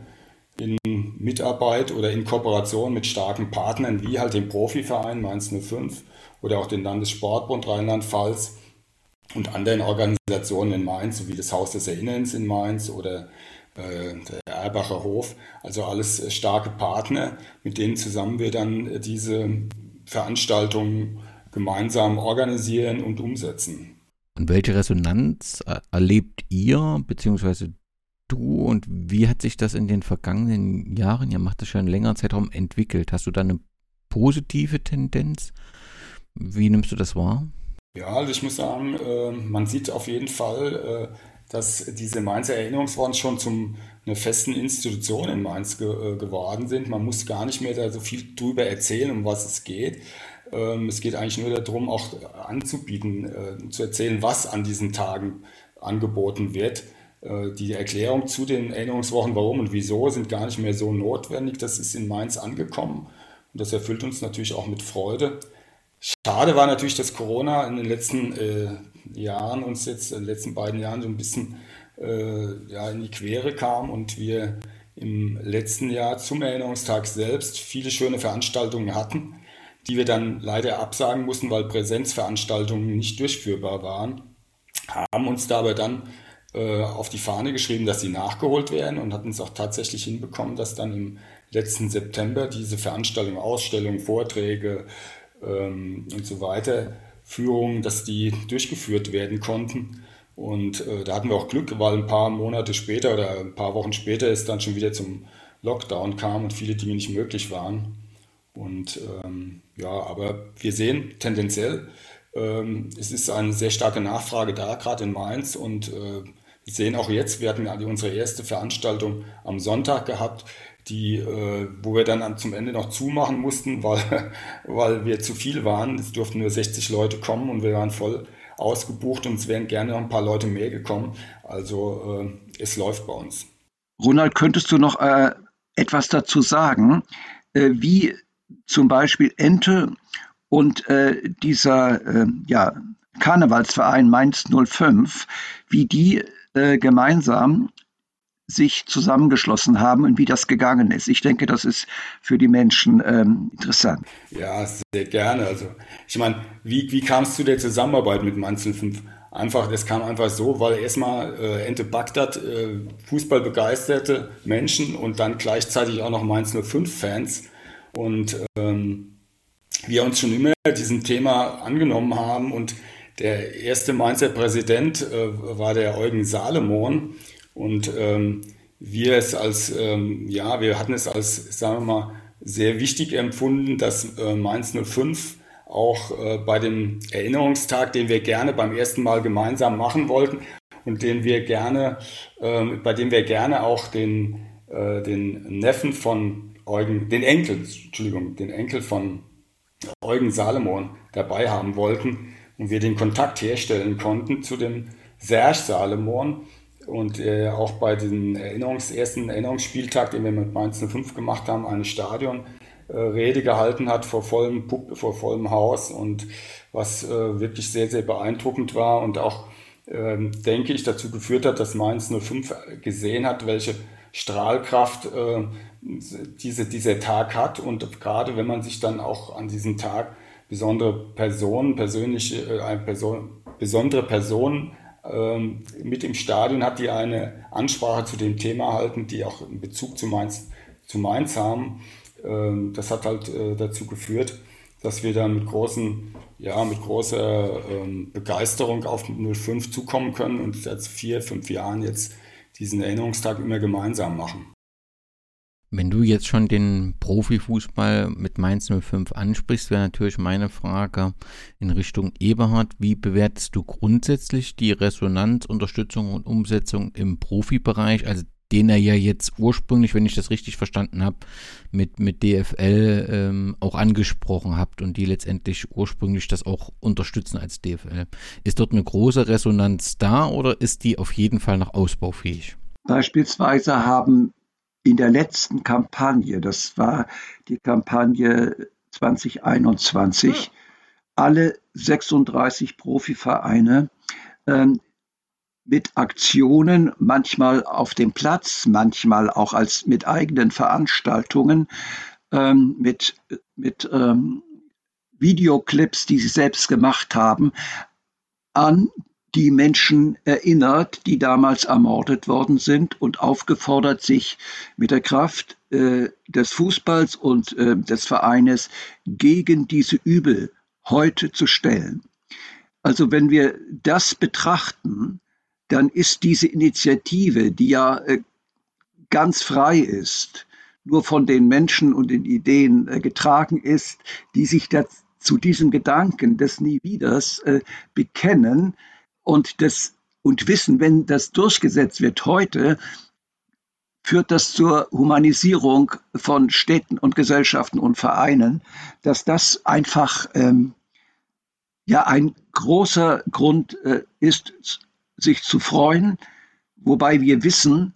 in Mitarbeit oder in Kooperation mit starken Partnern wie halt dem Profiverein Mainz 05 oder auch den Landessportbund Rheinland-Pfalz und anderen Organisationen in Mainz, sowie das Haus des Erinnerns in Mainz oder äh, der Erbacher Hof. Also alles starke Partner, mit denen zusammen wir dann diese Veranstaltungen gemeinsam organisieren und umsetzen. Und welche Resonanz erlebt ihr, beziehungsweise du, und wie hat sich das in den vergangenen Jahren, ihr macht das schon einen längeren Zeitraum, entwickelt? Hast du da eine positive Tendenz? Wie nimmst du das wahr? Ja, also ich muss sagen, äh, man sieht auf jeden Fall, äh, dass diese Mainzer Erinnerungswochen schon zum einer festen Institution in Mainz ge äh, geworden sind. Man muss gar nicht mehr da so viel drüber erzählen, um was es geht. Ähm, es geht eigentlich nur darum, auch anzubieten, äh, zu erzählen, was an diesen Tagen angeboten wird. Die Erklärung zu den Erinnerungswochen, warum und wieso, sind gar nicht mehr so notwendig. Das ist in Mainz angekommen und das erfüllt uns natürlich auch mit Freude. Schade war natürlich, dass Corona in den letzten äh, Jahren uns jetzt in den letzten beiden Jahren so ein bisschen äh, ja, in die Quere kam und wir im letzten Jahr zum Erinnerungstag selbst viele schöne Veranstaltungen hatten, die wir dann leider absagen mussten, weil Präsenzveranstaltungen nicht durchführbar waren, haben uns dabei dann äh, auf die Fahne geschrieben, dass sie nachgeholt werden und hatten es auch tatsächlich hinbekommen, dass dann im letzten September diese Veranstaltungen, Ausstellungen, Vorträge, ähm, und so weiter, Führungen, dass die durchgeführt werden konnten. Und äh, da hatten wir auch Glück, weil ein paar Monate später oder ein paar Wochen später es dann schon wieder zum Lockdown kam und viele Dinge nicht möglich waren. Und ähm, ja, aber wir sehen tendenziell, ähm, es ist eine sehr starke Nachfrage da, gerade in Mainz. Und äh, wir sehen auch jetzt, wir hatten unsere erste Veranstaltung am Sonntag gehabt, die, äh, wo wir dann zum Ende noch zumachen mussten, weil, weil wir zu viel waren. Es durften nur 60 Leute kommen und wir waren voll ausgebucht und es wären gerne noch ein paar Leute mehr gekommen. Also äh, es läuft bei uns. Ronald, könntest du noch äh, etwas dazu sagen, äh, wie zum Beispiel Ente und äh, dieser äh, ja, Karnevalsverein Mainz 05, wie die äh, gemeinsam sich zusammengeschlossen haben und wie das gegangen ist. Ich denke, das ist für die Menschen ähm, interessant. Ja, sehr gerne. Also ich meine, wie, wie kam es zu der Zusammenarbeit mit Mainz 05? Einfach, das kam einfach so, weil erstmal äh, Ente Bagdad äh, Fußball begeisterte Menschen und dann gleichzeitig auch noch Mainz 05 Fans und ähm, wir uns schon immer diesem Thema angenommen haben und der erste Mainzer Präsident äh, war der Eugen Salomon und ähm, wir es als, ähm, ja, wir hatten es als, sagen wir mal, sehr wichtig empfunden, dass äh, Mainz 05 auch äh, bei dem Erinnerungstag, den wir gerne beim ersten Mal gemeinsam machen wollten und den wir gerne, äh, bei dem wir gerne auch den, äh, den Neffen von Eugen, den Enkel, Entschuldigung, den Enkel von Eugen Salomon dabei haben wollten und wir den Kontakt herstellen konnten zu dem Serge Salomon und äh, auch bei dem Erinnerungs-, ersten Erinnerungsspieltag, den wir mit Mainz 05 gemacht haben, eine Stadionrede äh, gehalten hat vor vollem, Pub vor vollem Haus und was äh, wirklich sehr, sehr beeindruckend war und auch, ähm, denke ich, dazu geführt hat, dass Mainz 05 gesehen hat, welche Strahlkraft äh, diese, dieser Tag hat. Und gerade wenn man sich dann auch an diesem Tag besondere Personen, persönliche, äh, Person, besondere Personen mit im Stadion hat, die eine Ansprache zu dem Thema halten, die auch einen Bezug zu Mainz, zu Mainz haben. Ähm, das hat halt äh, dazu geführt, dass wir da mit großen, ja, mit großer ähm, Begeisterung auf 05 zukommen können und seit vier, fünf Jahren jetzt diesen Erinnerungstag immer gemeinsam machen. Wenn du jetzt schon den Profifußball mit Mainz 05 ansprichst, wäre natürlich meine Frage in Richtung Eberhard. Wie bewertest du grundsätzlich die Resonanz, Unterstützung und Umsetzung im Profibereich, also den er ja jetzt ursprünglich, wenn ich das richtig verstanden habe, mit, mit DFL ähm, auch angesprochen habt und die letztendlich ursprünglich das auch unterstützen als DFL. Ist dort eine große Resonanz da oder ist die auf jeden Fall noch ausbaufähig? Beispielsweise haben in der letzten Kampagne, das war die Kampagne 2021, alle 36 Profivereine ähm, mit Aktionen, manchmal auf dem Platz, manchmal auch als mit eigenen Veranstaltungen, ähm, mit, mit ähm, Videoclips, die sie selbst gemacht haben, an die Menschen erinnert, die damals ermordet worden sind und aufgefordert, sich mit der Kraft äh, des Fußballs und äh, des Vereines gegen diese Übel heute zu stellen. Also wenn wir das betrachten, dann ist diese Initiative, die ja äh, ganz frei ist, nur von den Menschen und den Ideen äh, getragen ist, die sich zu diesem Gedanken des Nie Wieders äh, bekennen, und das und wissen, wenn das durchgesetzt wird heute, führt das zur Humanisierung von Städten und Gesellschaften und Vereinen, dass das einfach ähm, ja ein großer Grund äh, ist, sich zu freuen, wobei wir wissen,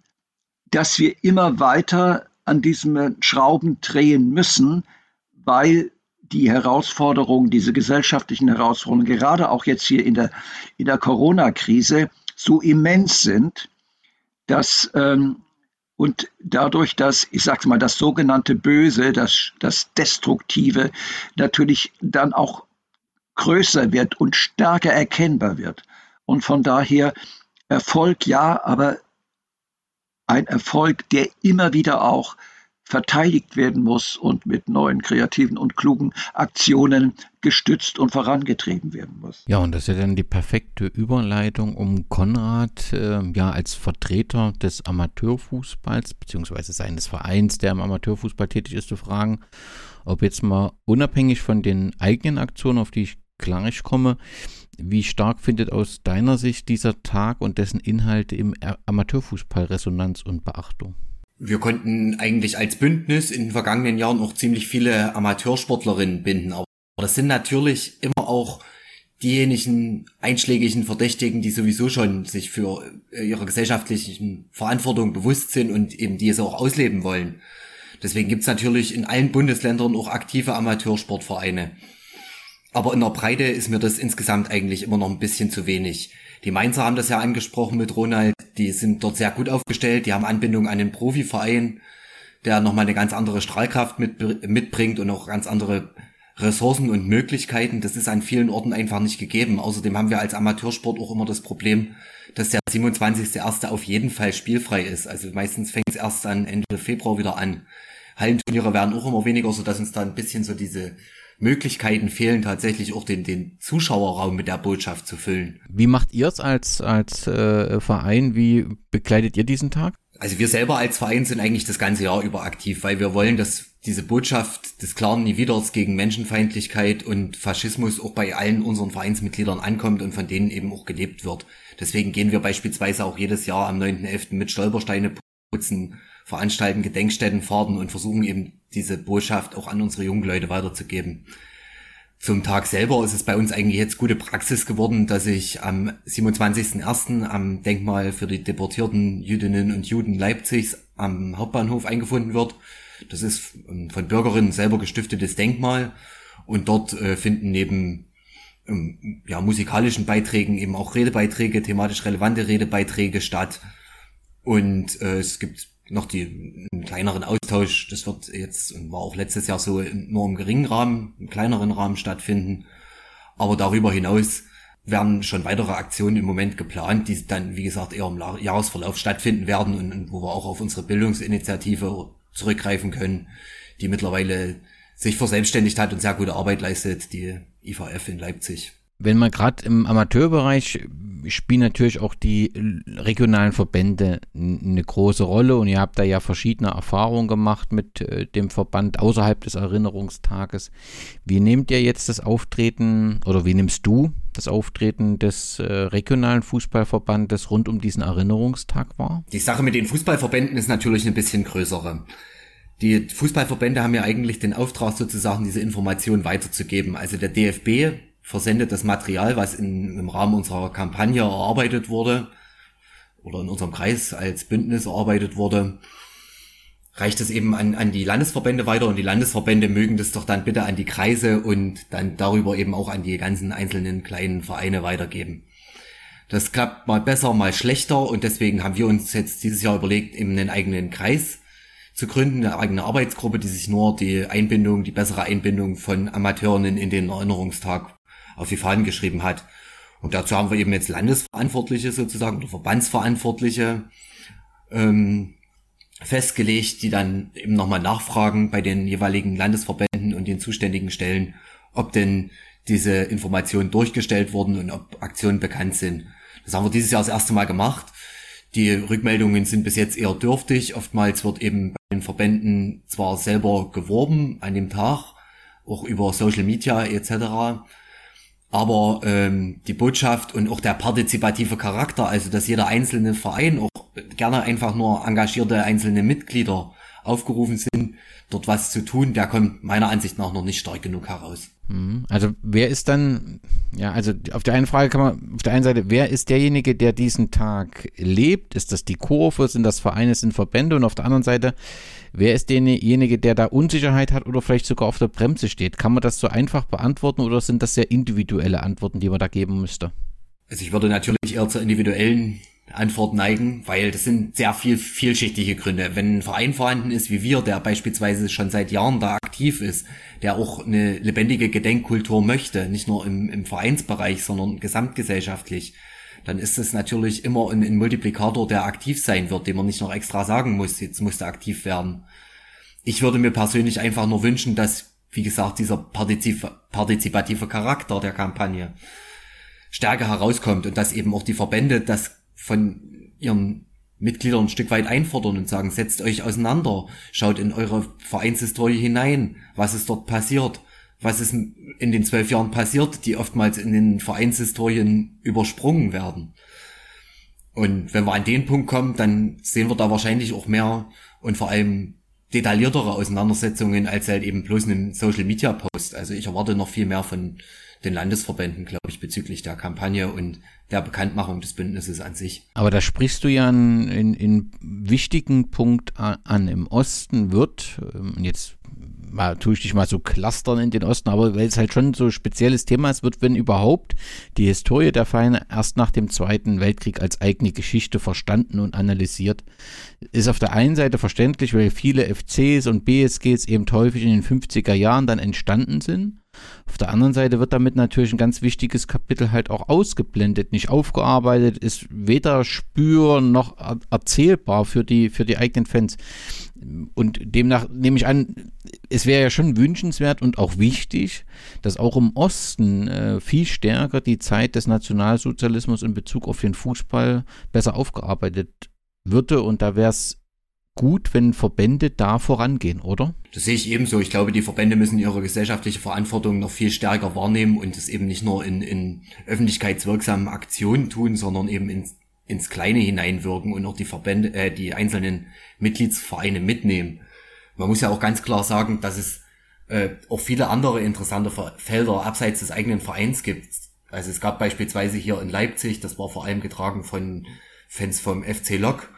dass wir immer weiter an diesem Schrauben drehen müssen, weil die Herausforderungen, diese gesellschaftlichen Herausforderungen, gerade auch jetzt hier in der, in der Corona-Krise, so immens sind, dass ähm, und dadurch, dass, ich sage mal, das sogenannte Böse, das, das Destruktive natürlich dann auch größer wird und stärker erkennbar wird. Und von daher Erfolg ja, aber ein Erfolg, der immer wieder auch verteidigt werden muss und mit neuen kreativen und klugen Aktionen gestützt und vorangetrieben werden muss. Ja, und das ist ja dann die perfekte Überleitung, um Konrad äh, ja als Vertreter des Amateurfußballs beziehungsweise seines Vereins, der im Amateurfußball tätig ist, zu fragen, ob jetzt mal unabhängig von den eigenen Aktionen, auf die ich gleich komme, wie stark findet aus deiner Sicht dieser Tag und dessen Inhalte im Amateurfußball Resonanz und Beachtung? Wir konnten eigentlich als Bündnis in den vergangenen Jahren auch ziemlich viele Amateursportlerinnen binden. Aber das sind natürlich immer auch diejenigen einschlägigen Verdächtigen, die sowieso schon sich für ihre gesellschaftlichen Verantwortung bewusst sind und eben diese auch ausleben wollen. Deswegen gibt's natürlich in allen Bundesländern auch aktive Amateursportvereine. Aber in der Breite ist mir das insgesamt eigentlich immer noch ein bisschen zu wenig. Die Mainzer haben das ja angesprochen mit Ronald, die sind dort sehr gut aufgestellt, die haben Anbindung an den Profiverein, der nochmal eine ganz andere Strahlkraft mit, mitbringt und auch ganz andere Ressourcen und Möglichkeiten. Das ist an vielen Orten einfach nicht gegeben. Außerdem haben wir als Amateursport auch immer das Problem, dass der 27.01. auf jeden Fall spielfrei ist. Also meistens fängt es erst an Ende Februar wieder an. Hallenturniere werden auch immer weniger, so dass uns da ein bisschen so diese Möglichkeiten fehlen, tatsächlich auch den, den Zuschauerraum mit der Botschaft zu füllen. Wie macht ihr es als, als äh, Verein? Wie begleitet ihr diesen Tag? Also wir selber als Verein sind eigentlich das ganze Jahr über aktiv, weil wir wollen, dass diese Botschaft des klaren Nie-Widers gegen Menschenfeindlichkeit und Faschismus auch bei allen unseren Vereinsmitgliedern ankommt und von denen eben auch gelebt wird. Deswegen gehen wir beispielsweise auch jedes Jahr am 9.11. mit Stolpersteine putzen, veranstalten Gedenkstättenfahrten und versuchen eben diese Botschaft auch an unsere jungen Leute weiterzugeben. Zum Tag selber ist es bei uns eigentlich jetzt gute Praxis geworden, dass ich am 27.01. am Denkmal für die deportierten Jüdinnen und Juden Leipzigs am Hauptbahnhof eingefunden wird. Das ist von Bürgerinnen selber gestiftetes Denkmal und dort äh, finden neben ähm, ja, musikalischen Beiträgen eben auch Redebeiträge, thematisch relevante Redebeiträge statt. Und äh, es gibt noch die einen kleineren Austausch. Das wird jetzt und war auch letztes Jahr so nur im geringen Rahmen, im kleineren Rahmen stattfinden. Aber darüber hinaus werden schon weitere Aktionen im Moment geplant, die dann, wie gesagt, eher im Jahresverlauf stattfinden werden und, und wo wir auch auf unsere Bildungsinitiative zurückgreifen können, die mittlerweile sich verselbstständigt hat und sehr gute Arbeit leistet, die IVF in Leipzig. Wenn man gerade im Amateurbereich spielen natürlich auch die regionalen Verbände eine große Rolle und ihr habt da ja verschiedene Erfahrungen gemacht mit äh, dem Verband außerhalb des Erinnerungstages. Wie nehmt ihr jetzt das Auftreten oder wie nimmst du das Auftreten des äh, regionalen Fußballverbandes rund um diesen Erinnerungstag wahr? Die Sache mit den Fußballverbänden ist natürlich ein bisschen größere. Die Fußballverbände haben ja eigentlich den Auftrag sozusagen, diese Information weiterzugeben. Also der DFB versendet das Material, was in, im Rahmen unserer Kampagne erarbeitet wurde oder in unserem Kreis als Bündnis erarbeitet wurde, reicht es eben an, an die Landesverbände weiter und die Landesverbände mögen das doch dann bitte an die Kreise und dann darüber eben auch an die ganzen einzelnen kleinen Vereine weitergeben. Das klappt mal besser, mal schlechter und deswegen haben wir uns jetzt dieses Jahr überlegt, eben einen eigenen Kreis zu gründen, eine eigene Arbeitsgruppe, die sich nur die Einbindung, die bessere Einbindung von Amateurinnen in den Erinnerungstag auf die Fahnen geschrieben hat. Und dazu haben wir eben jetzt Landesverantwortliche sozusagen oder Verbandsverantwortliche ähm, festgelegt, die dann eben nochmal nachfragen bei den jeweiligen Landesverbänden und den zuständigen Stellen, ob denn diese Informationen durchgestellt wurden und ob Aktionen bekannt sind. Das haben wir dieses Jahr das erste Mal gemacht. Die Rückmeldungen sind bis jetzt eher dürftig. Oftmals wird eben bei den Verbänden zwar selber geworben an dem Tag, auch über Social Media etc. Aber ähm, die Botschaft und auch der partizipative Charakter, also dass jeder einzelne Verein, auch gerne einfach nur engagierte einzelne Mitglieder aufgerufen sind, dort was zu tun, der kommt meiner Ansicht nach noch nicht stark genug heraus. Mhm. Also wer ist dann, ja, also auf der einen Frage kann man, auf der einen Seite, wer ist derjenige, der diesen Tag lebt? Ist das die Kurve, sind das Vereine, sind Verbände? Und auf der anderen Seite, wer ist derjenige, der da Unsicherheit hat oder vielleicht sogar auf der Bremse steht? Kann man das so einfach beantworten oder sind das sehr individuelle Antworten, die man da geben müsste? Also ich würde natürlich eher zur individuellen Antwort neigen, weil das sind sehr viel vielschichtige Gründe. Wenn ein Verein vorhanden ist wie wir, der beispielsweise schon seit Jahren da aktiv ist, der auch eine lebendige Gedenkkultur möchte, nicht nur im, im Vereinsbereich, sondern gesamtgesellschaftlich, dann ist es natürlich immer ein, ein, Multiplikator, der aktiv sein wird, dem man nicht noch extra sagen muss, jetzt musste aktiv werden. Ich würde mir persönlich einfach nur wünschen, dass, wie gesagt, dieser partizip partizipative Charakter der Kampagne stärker herauskommt und dass eben auch die Verbände das von ihren Mitgliedern ein Stück weit einfordern und sagen, setzt euch auseinander, schaut in eure Vereinshistorie hinein, was ist dort passiert, was ist in den zwölf Jahren passiert, die oftmals in den Vereinshistorien übersprungen werden. Und wenn wir an den Punkt kommen, dann sehen wir da wahrscheinlich auch mehr und vor allem detailliertere Auseinandersetzungen als halt eben bloß einen Social Media Post. Also ich erwarte noch viel mehr von den Landesverbänden, glaube ich, bezüglich der Kampagne und der Bekanntmachung des Bündnisses an sich. Aber da sprichst du ja einen, einen, einen wichtigen Punkt an. Im Osten wird, ähm, jetzt mal, tue ich dich mal so clustern in den Osten, aber weil es halt schon so ein spezielles Thema ist, wird, wenn überhaupt, die Historie der Vereine erst nach dem Zweiten Weltkrieg als eigene Geschichte verstanden und analysiert. Ist auf der einen Seite verständlich, weil viele FCs und BSGs eben häufig in den 50er Jahren dann entstanden sind. Auf der anderen Seite wird damit natürlich ein ganz wichtiges Kapitel halt auch ausgeblendet, nicht aufgearbeitet, ist weder spür noch erzählbar für die, für die eigenen Fans. Und demnach nehme ich an, es wäre ja schon wünschenswert und auch wichtig, dass auch im Osten äh, viel stärker die Zeit des Nationalsozialismus in Bezug auf den Fußball besser aufgearbeitet würde. Und da wäre es gut, wenn Verbände da vorangehen, oder? Das sehe ich ebenso. Ich glaube, die Verbände müssen ihre gesellschaftliche Verantwortung noch viel stärker wahrnehmen und es eben nicht nur in, in öffentlichkeitswirksamen Aktionen tun, sondern eben in, ins Kleine hineinwirken und auch die Verbände, äh, die einzelnen Mitgliedsvereine mitnehmen. Man muss ja auch ganz klar sagen, dass es äh, auch viele andere interessante Felder abseits des eigenen Vereins gibt. Also es gab beispielsweise hier in Leipzig, das war vor allem getragen von Fans vom FC Lok,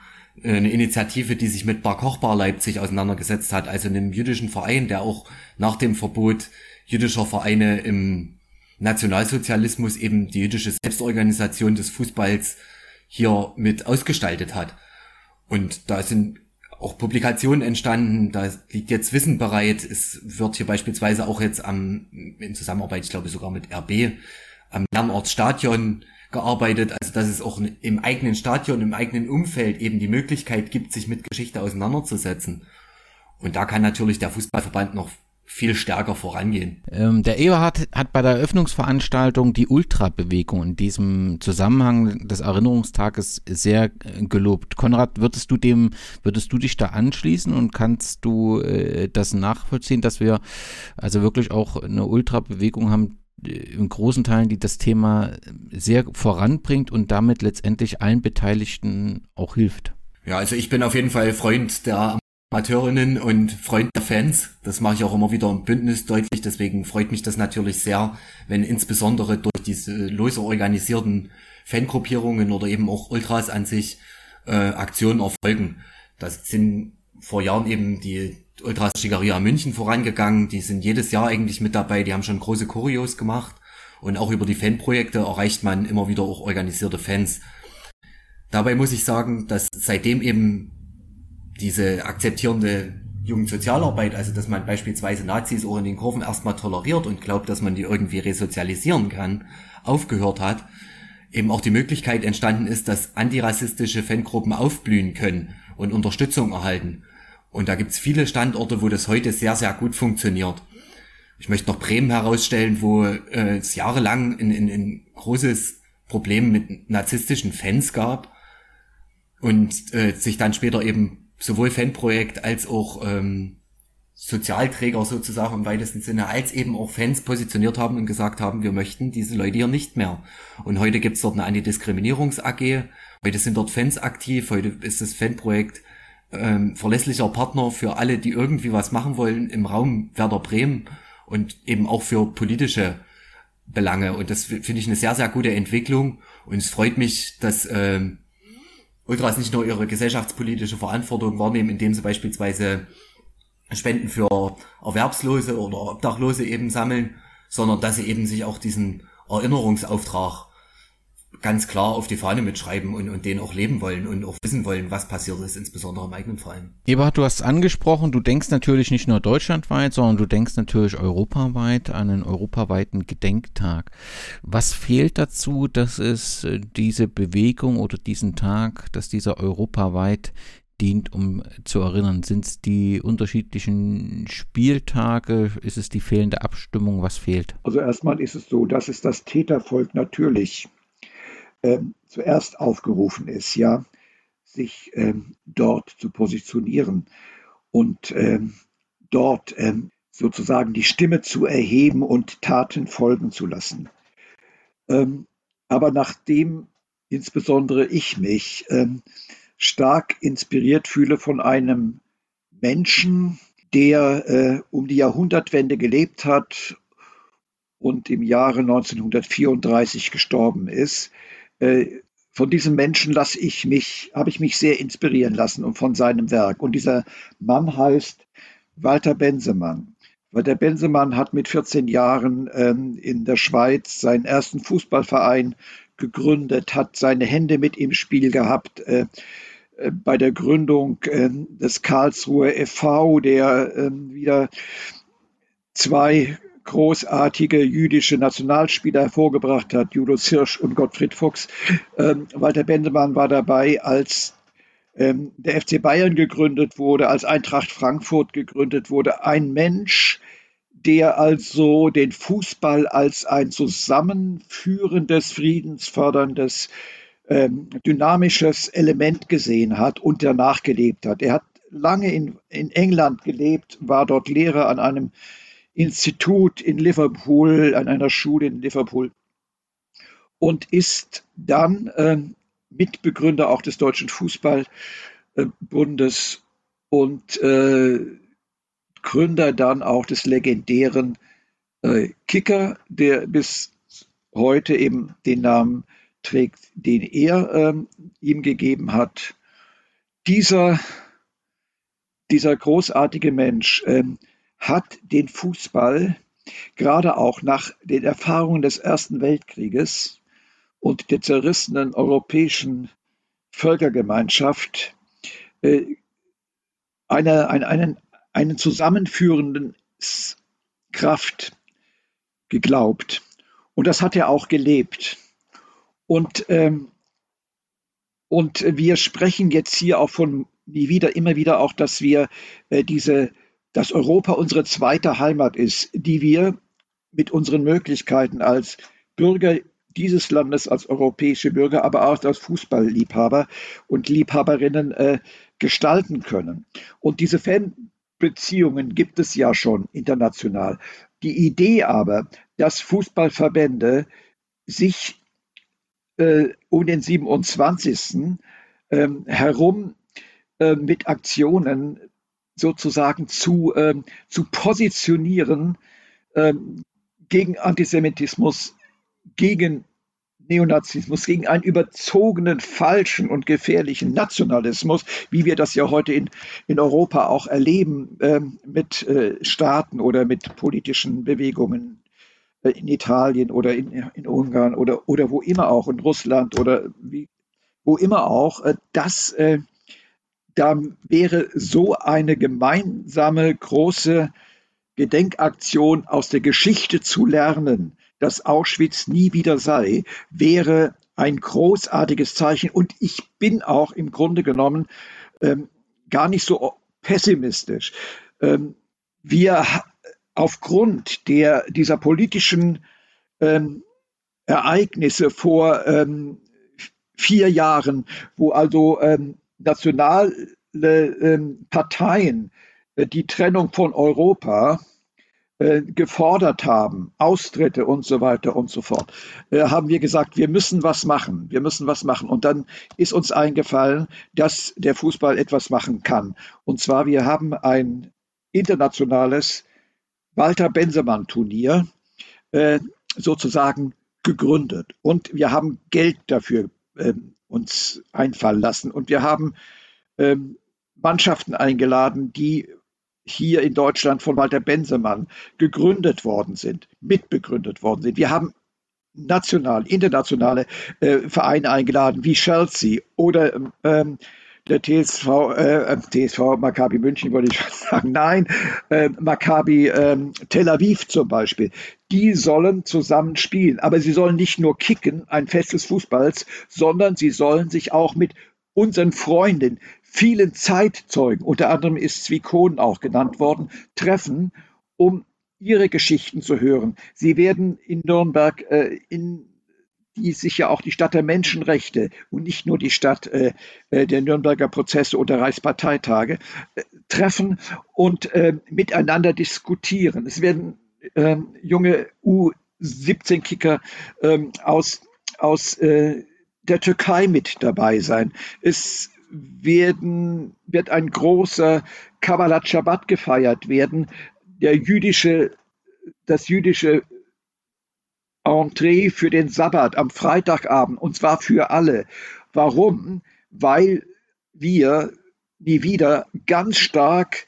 eine Initiative, die sich mit Bar Kochbar Leipzig auseinandergesetzt hat, also einem jüdischen Verein, der auch nach dem Verbot jüdischer Vereine im Nationalsozialismus eben die jüdische Selbstorganisation des Fußballs hier mit ausgestaltet hat. Und da sind auch Publikationen entstanden, da liegt jetzt Wissen bereit. Es wird hier beispielsweise auch jetzt am, in Zusammenarbeit, ich glaube sogar mit RB, am Lernortsstadion gearbeitet, also dass es auch im eigenen Stadion, im eigenen Umfeld eben die Möglichkeit gibt, sich mit Geschichte auseinanderzusetzen. Und da kann natürlich der Fußballverband noch viel stärker vorangehen. Ähm, der Eberhard hat bei der Eröffnungsveranstaltung die Ultrabewegung in diesem Zusammenhang des Erinnerungstages sehr äh, gelobt. Konrad, würdest du dem, würdest du dich da anschließen und kannst du äh, das nachvollziehen, dass wir also wirklich auch eine Ultrabewegung haben, in großen Teilen, die das Thema sehr voranbringt und damit letztendlich allen Beteiligten auch hilft. Ja, also ich bin auf jeden Fall Freund der Amateurinnen und Freund der Fans. Das mache ich auch immer wieder im Bündnis deutlich. Deswegen freut mich das natürlich sehr, wenn insbesondere durch diese lose organisierten Fangruppierungen oder eben auch Ultras an sich äh, Aktionen erfolgen. Das sind vor Jahren eben die Ultras Schickeria München vorangegangen. Die sind jedes Jahr eigentlich mit dabei. Die haben schon große Choreos gemacht. Und auch über die Fanprojekte erreicht man immer wieder auch organisierte Fans. Dabei muss ich sagen, dass seitdem eben diese akzeptierende Jugendsozialarbeit, also dass man beispielsweise Nazis auch in den Kurven erstmal toleriert und glaubt, dass man die irgendwie resozialisieren kann, aufgehört hat, eben auch die Möglichkeit entstanden ist, dass antirassistische Fangruppen aufblühen können und Unterstützung erhalten. Und da gibt's viele Standorte, wo das heute sehr, sehr gut funktioniert. Ich möchte noch Bremen herausstellen, wo äh, es jahrelang ein, ein, ein großes Problem mit narzisstischen Fans gab und äh, sich dann später eben sowohl Fanprojekt als auch ähm, Sozialträger sozusagen im weitesten Sinne, als eben auch Fans positioniert haben und gesagt haben, wir möchten diese Leute hier nicht mehr. Und heute gibt's dort eine Antidiskriminierungs-AG, heute sind dort Fans aktiv, heute ist das Fanprojekt ähm, verlässlicher Partner für alle, die irgendwie was machen wollen im Raum Werder Bremen und eben auch für politische Belange. Und das finde ich eine sehr, sehr gute Entwicklung. Und es freut mich, dass ähm, Ultras nicht nur ihre gesellschaftspolitische Verantwortung wahrnehmen, indem sie beispielsweise Spenden für Erwerbslose oder Obdachlose eben sammeln, sondern dass sie eben sich auch diesen Erinnerungsauftrag ganz klar auf die Fahne mitschreiben und, und den auch leben wollen und auch wissen wollen, was passiert ist, insbesondere im eigenen Verein. Eberhard, du hast es angesprochen, du denkst natürlich nicht nur deutschlandweit, sondern du denkst natürlich europaweit an einen europaweiten Gedenktag. Was fehlt dazu, dass es äh, diese Bewegung oder diesen Tag, dass dieser europaweit dient, um zu erinnern? Sind es die unterschiedlichen Spieltage? Ist es die fehlende Abstimmung? Was fehlt? Also erstmal ist es so, dass es das Tätervolk natürlich ähm, zuerst aufgerufen ist, ja, sich ähm, dort zu positionieren und ähm, dort ähm, sozusagen die Stimme zu erheben und Taten folgen zu lassen. Ähm, aber nachdem insbesondere ich mich stark inspiriert fühle von einem Menschen, der äh, um die Jahrhundertwende gelebt hat und im Jahre 1934 gestorben ist. Äh, von diesem Menschen lasse ich mich, habe ich mich sehr inspirieren lassen und von seinem Werk. Und dieser Mann heißt Walter Bensemann. Walter Bensemann hat mit 14 Jahren ähm, in der Schweiz seinen ersten Fußballverein gegründet, hat seine Hände mit im Spiel gehabt äh, äh, bei der Gründung äh, des Karlsruher e.V., der ähm, wieder zwei großartige jüdische Nationalspieler hervorgebracht hat, Julius Hirsch und Gottfried Fuchs. Ähm, Walter Bendemann war dabei, als ähm, der FC Bayern gegründet wurde, als Eintracht Frankfurt gegründet wurde. Ein Mensch, der also den Fußball als ein zusammenführendes, friedensförderndes, ähm, dynamisches Element gesehen hat und danach gelebt hat. Er hat lange in, in England gelebt, war dort Lehrer an einem Institut in Liverpool, an einer Schule in Liverpool und ist dann äh, Mitbegründer auch des Deutschen Fußballbundes und äh, Gründer dann auch des legendären äh, Kicker, der bis heute eben den Namen trägt, den er äh, ihm gegeben hat. Dieser, dieser großartige Mensch, ähm, hat den Fußball gerade auch nach den Erfahrungen des Ersten Weltkrieges und der zerrissenen europäischen Völkergemeinschaft äh, eine, eine, einen, einen zusammenführenden Kraft geglaubt. Und das hat er auch gelebt. Und, ähm, und wir sprechen jetzt hier auch von nie wieder, immer wieder auch, dass wir äh, diese dass Europa unsere zweite Heimat ist, die wir mit unseren Möglichkeiten als Bürger dieses Landes, als europäische Bürger, aber auch als Fußballliebhaber und Liebhaberinnen äh, gestalten können. Und diese Fanbeziehungen gibt es ja schon international. Die Idee aber, dass Fußballverbände sich äh, um den 27. Äh, herum äh, mit Aktionen sozusagen zu, ähm, zu positionieren ähm, gegen Antisemitismus, gegen Neonazismus, gegen einen überzogenen, falschen und gefährlichen Nationalismus, wie wir das ja heute in, in Europa auch erleben ähm, mit äh, Staaten oder mit politischen Bewegungen äh, in Italien oder in, in Ungarn oder, oder wo immer auch, in Russland oder wie, wo immer auch, äh, das äh, da wäre so eine gemeinsame große Gedenkaktion aus der Geschichte zu lernen, dass Auschwitz nie wieder sei, wäre ein großartiges Zeichen. Und ich bin auch im Grunde genommen ähm, gar nicht so pessimistisch. Ähm, wir aufgrund der, dieser politischen ähm, Ereignisse vor ähm, vier Jahren, wo also ähm, nationale ähm, Parteien äh, die Trennung von Europa äh, gefordert haben, Austritte und so weiter und so fort, äh, haben wir gesagt, wir müssen was machen, wir müssen was machen. Und dann ist uns eingefallen, dass der Fußball etwas machen kann. Und zwar, wir haben ein internationales Walter Bensemann Turnier sozusagen gegründet. Und wir haben Geld dafür ähm, uns einfallen lassen. Und wir haben ähm, Mannschaften eingeladen, die hier in Deutschland von Walter Bensemann gegründet worden sind, mitbegründet worden sind. Wir haben national, internationale äh, Vereine eingeladen, wie Chelsea oder ähm, der TSV, äh, TSV Maccabi München, wollte ich schon sagen, nein, äh, Maccabi äh, Tel Aviv zum Beispiel, die sollen zusammen spielen. Aber sie sollen nicht nur kicken, ein Fest des Fußballs, sondern sie sollen sich auch mit unseren Freunden, vielen Zeitzeugen, unter anderem ist Zwikon auch genannt worden, treffen, um ihre Geschichten zu hören. Sie werden in Nürnberg äh, in die sich ja auch die Stadt der Menschenrechte und nicht nur die Stadt äh, äh der Nürnberger Prozesse oder Reichsparteitage äh, treffen und äh, miteinander diskutieren. Es werden ähm, junge U17-Kicker ähm, aus, aus äh, der Türkei mit dabei sein. Es werden, wird ein großer Kabbalat Shabbat gefeiert werden. Der jüdische, das jüdische Entree für den Sabbat am Freitagabend, und zwar für alle. Warum? Weil wir nie wieder ganz stark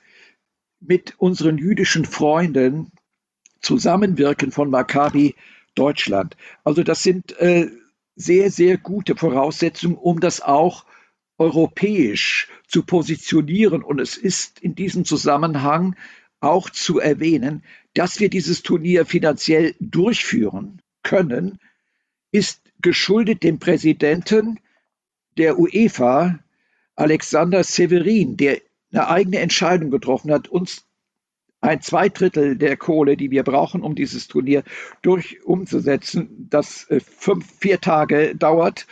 mit unseren jüdischen Freunden zusammenwirken von Maccabi Deutschland. Also das sind äh, sehr, sehr gute Voraussetzungen, um das auch europäisch zu positionieren. Und es ist in diesem Zusammenhang auch zu erwähnen, dass wir dieses Turnier finanziell durchführen können, ist geschuldet dem Präsidenten der UEFA, Alexander Severin, der eine eigene Entscheidung getroffen hat, uns ein Zweidrittel der Kohle, die wir brauchen, um dieses Turnier durch umzusetzen, das äh, fünf, vier Tage dauert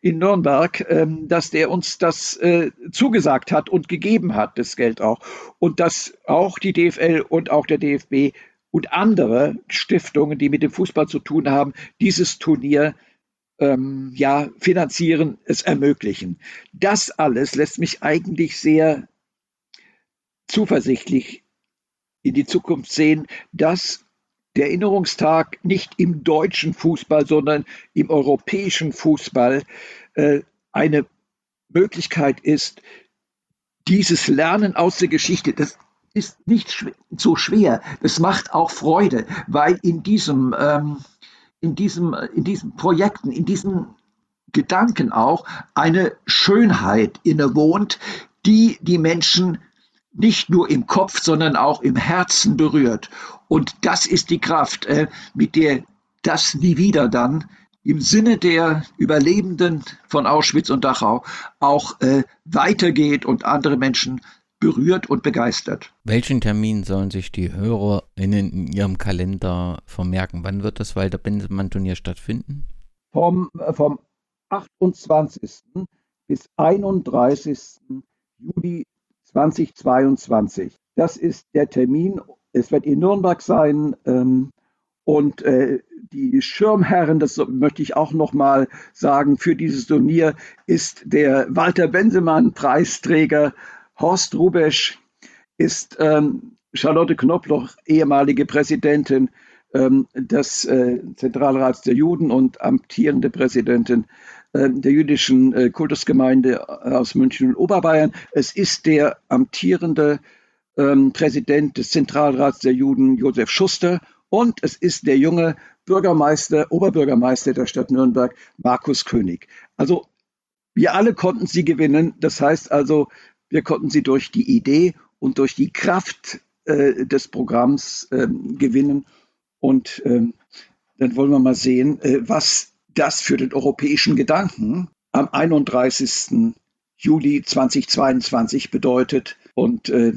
in Nürnberg, ähm, dass der uns das äh, zugesagt hat und gegeben hat, das Geld auch. Und dass auch die DFL und auch der DFB und andere Stiftungen, die mit dem Fußball zu tun haben, dieses Turnier ähm, ja, finanzieren, es ermöglichen. Das alles lässt mich eigentlich sehr zuversichtlich in die Zukunft sehen, dass der Erinnerungstag nicht im deutschen Fußball, sondern im europäischen Fußball äh, eine Möglichkeit ist, dieses Lernen aus der Geschichte, das ist nicht schw so schwer, es macht auch Freude, weil in diesem, ähm, in diesem, in diesen Projekten, in diesen Gedanken auch eine Schönheit innewohnt, die die Menschen nicht nur im Kopf, sondern auch im Herzen berührt. Und das ist die Kraft, äh, mit der das nie wieder dann im Sinne der Überlebenden von Auschwitz und Dachau auch äh, weitergeht und andere Menschen berührt und begeistert. Welchen Termin sollen sich die HörerInnen in ihrem Kalender vermerken? Wann wird das Walter Bensemann Turnier stattfinden? Vom, äh, vom 28. bis 31. Juli 2022. Das ist der Termin. Es wird in Nürnberg sein. Ähm, und äh, die Schirmherren, das möchte ich auch noch mal sagen, für dieses Turnier ist der Walter Bensemann Preisträger Horst Rubesch, ist ähm, Charlotte Knopfloch, ehemalige Präsidentin ähm, des äh, Zentralrats der Juden und amtierende Präsidentin äh, der jüdischen äh, Kultusgemeinde äh, aus München und Oberbayern. Es ist der amtierende ähm, Präsident des Zentralrats der Juden, Josef Schuster, und es ist der junge Bürgermeister, Oberbürgermeister der Stadt Nürnberg, Markus König. Also wir alle konnten sie gewinnen. Das heißt also, wir konnten sie durch die Idee und durch die Kraft äh, des Programms äh, gewinnen. Und ähm, dann wollen wir mal sehen, äh, was das für den europäischen Gedanken am 31. Juli 2022 bedeutet. Und äh,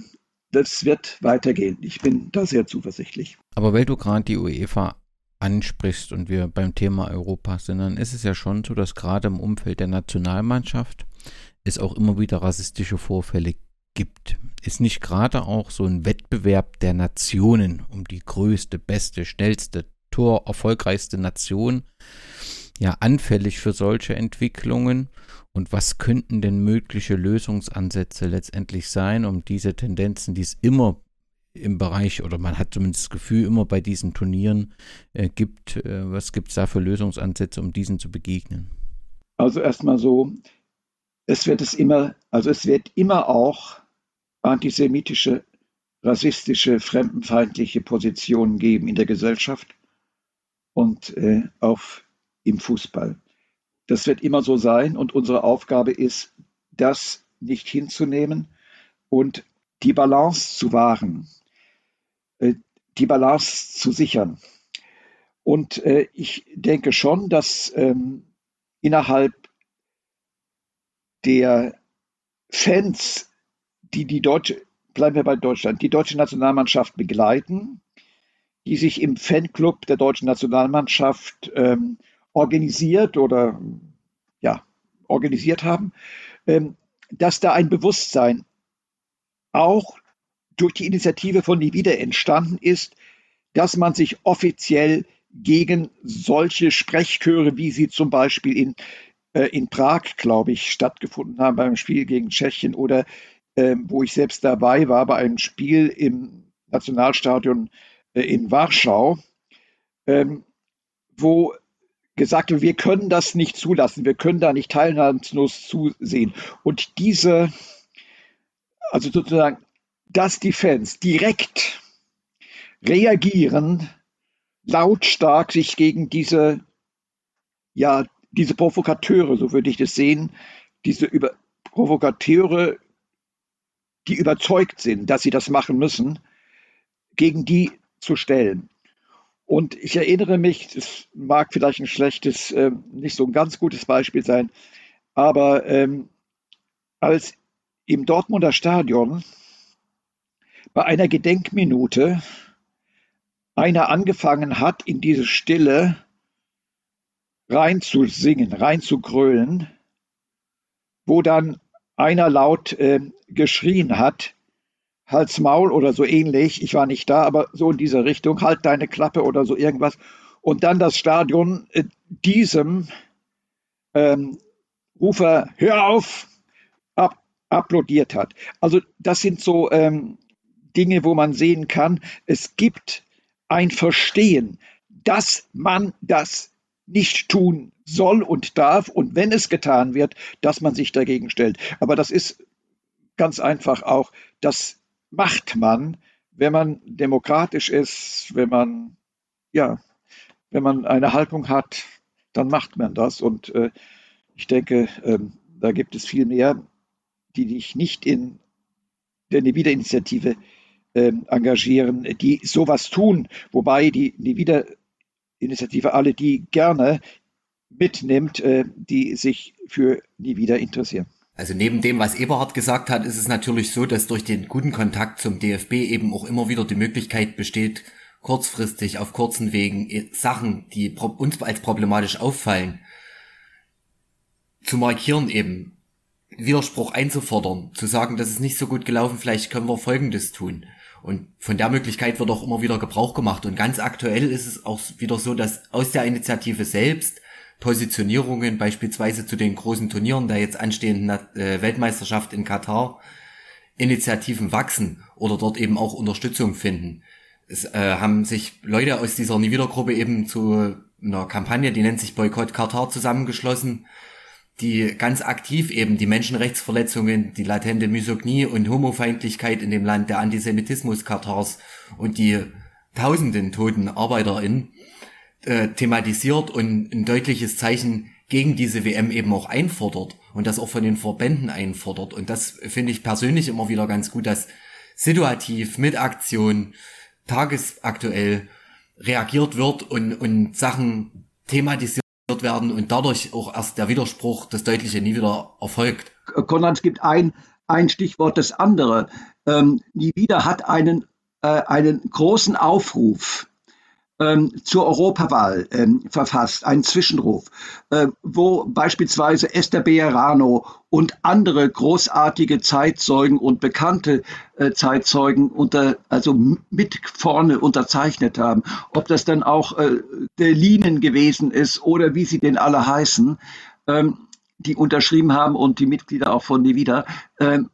das wird weitergehen. Ich bin da sehr zuversichtlich. Aber weil du gerade die UEFA ansprichst und wir beim Thema Europa sind, dann ist es ja schon so, dass gerade im Umfeld der Nationalmannschaft es auch immer wieder rassistische Vorfälle gibt. Ist nicht gerade auch so ein Wettbewerb der Nationen um die größte, beste, schnellste, torerfolgreichste Nation ja anfällig für solche Entwicklungen? Und was könnten denn mögliche Lösungsansätze letztendlich sein, um diese Tendenzen, die es immer im Bereich, oder man hat zumindest das Gefühl, immer bei diesen Turnieren äh, gibt, äh, was gibt es da für Lösungsansätze, um diesen zu begegnen? Also erstmal so, es wird es immer, also es wird immer auch antisemitische, rassistische, fremdenfeindliche Positionen geben in der Gesellschaft und äh, auf im Fußball. Das wird immer so sein und unsere Aufgabe ist, das nicht hinzunehmen und die Balance zu wahren, äh, die Balance zu sichern. Und äh, ich denke schon, dass ähm, innerhalb der Fans, die die deutsche, bleiben wir bei Deutschland, die deutsche Nationalmannschaft begleiten, die sich im Fanclub der deutschen Nationalmannschaft ähm, organisiert oder ja, organisiert haben, ähm, dass da ein Bewusstsein auch durch die Initiative von Nie wieder entstanden ist, dass man sich offiziell gegen solche Sprechchöre, wie sie zum Beispiel in in Prag, glaube ich, stattgefunden haben beim Spiel gegen Tschechien oder äh, wo ich selbst dabei war bei einem Spiel im Nationalstadion äh, in Warschau, ähm, wo gesagt wird, wir können das nicht zulassen, wir können da nicht teilnahmslos zusehen. Und diese, also sozusagen, dass die Fans direkt reagieren, lautstark sich gegen diese, ja, diese Provokateure, so würde ich das sehen, diese über Provokateure, die überzeugt sind, dass sie das machen müssen, gegen die zu stellen. Und ich erinnere mich, das mag vielleicht ein schlechtes, äh, nicht so ein ganz gutes Beispiel sein, aber ähm, als im Dortmunder Stadion bei einer Gedenkminute einer angefangen hat, in diese Stille reinzusingen, reinzugrölen, wo dann einer laut äh, geschrien hat, Hals Maul oder so ähnlich, ich war nicht da, aber so in dieser Richtung, halt deine Klappe oder so irgendwas. Und dann das Stadion äh, diesem ähm, Rufer, hör auf, ab, applaudiert hat. Also das sind so ähm, Dinge, wo man sehen kann, es gibt ein Verstehen, dass man das nicht tun soll und darf und wenn es getan wird, dass man sich dagegen stellt. Aber das ist ganz einfach auch, das macht man, wenn man demokratisch ist, wenn man, ja, wenn man eine Haltung hat, dann macht man das. Und äh, ich denke, ähm, da gibt es viel mehr, die dich nicht in der Niederinitiative äh, engagieren, die sowas tun, wobei die Niederinitiative alle die gerne mitnimmt, äh, die sich für nie wieder interessieren. Also neben dem, was Eberhard gesagt hat, ist es natürlich so, dass durch den guten Kontakt zum DFB eben auch immer wieder die Möglichkeit besteht, kurzfristig auf kurzen Wegen äh, Sachen, die uns als problematisch auffallen, zu markieren eben, Widerspruch einzufordern, zu sagen, das ist nicht so gut gelaufen, vielleicht können wir Folgendes tun. Und von der Möglichkeit wird auch immer wieder Gebrauch gemacht. Und ganz aktuell ist es auch wieder so, dass aus der Initiative selbst Positionierungen beispielsweise zu den großen Turnieren der jetzt anstehenden äh, Weltmeisterschaft in Katar Initiativen wachsen oder dort eben auch Unterstützung finden. Es äh, haben sich Leute aus dieser Niedergruppe eben zu einer Kampagne, die nennt sich Boykott Katar zusammengeschlossen, die ganz aktiv eben die Menschenrechtsverletzungen, die latente Misogynie und Homofeindlichkeit in dem Land, der Antisemitismus Katars und die tausenden toten ArbeiterInnen äh, thematisiert und ein deutliches Zeichen gegen diese WM eben auch einfordert und das auch von den Verbänden einfordert. Und das finde ich persönlich immer wieder ganz gut, dass situativ mit Aktion tagesaktuell reagiert wird und, und Sachen thematisiert werden und dadurch auch erst der Widerspruch, das Deutliche nie wieder erfolgt. Konrad, es gibt ein, ein Stichwort, das andere. Ähm, nie wieder hat einen, äh, einen großen Aufruf zur Europawahl ähm, verfasst, einen Zwischenruf, äh, wo beispielsweise Esther Bejarano und andere großartige Zeitzeugen und bekannte äh, Zeitzeugen unter, also mit vorne unterzeichnet haben. Ob das dann auch äh, der Linen gewesen ist oder wie sie denn alle heißen, ähm, die unterschrieben haben und die Mitglieder auch von Nevida. Ähm,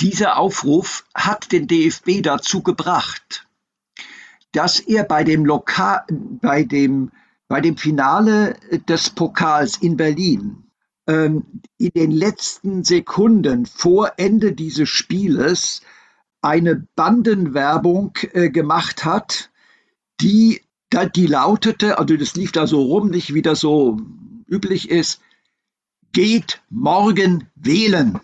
dieser Aufruf hat den DFB dazu gebracht, dass er bei dem Lokal, bei dem, bei dem Finale des Pokals in Berlin ähm, in den letzten Sekunden vor Ende dieses Spieles eine Bandenwerbung äh, gemacht hat, die, die lautete, also das lief da so rum, nicht wie das so üblich ist, geht morgen wählen.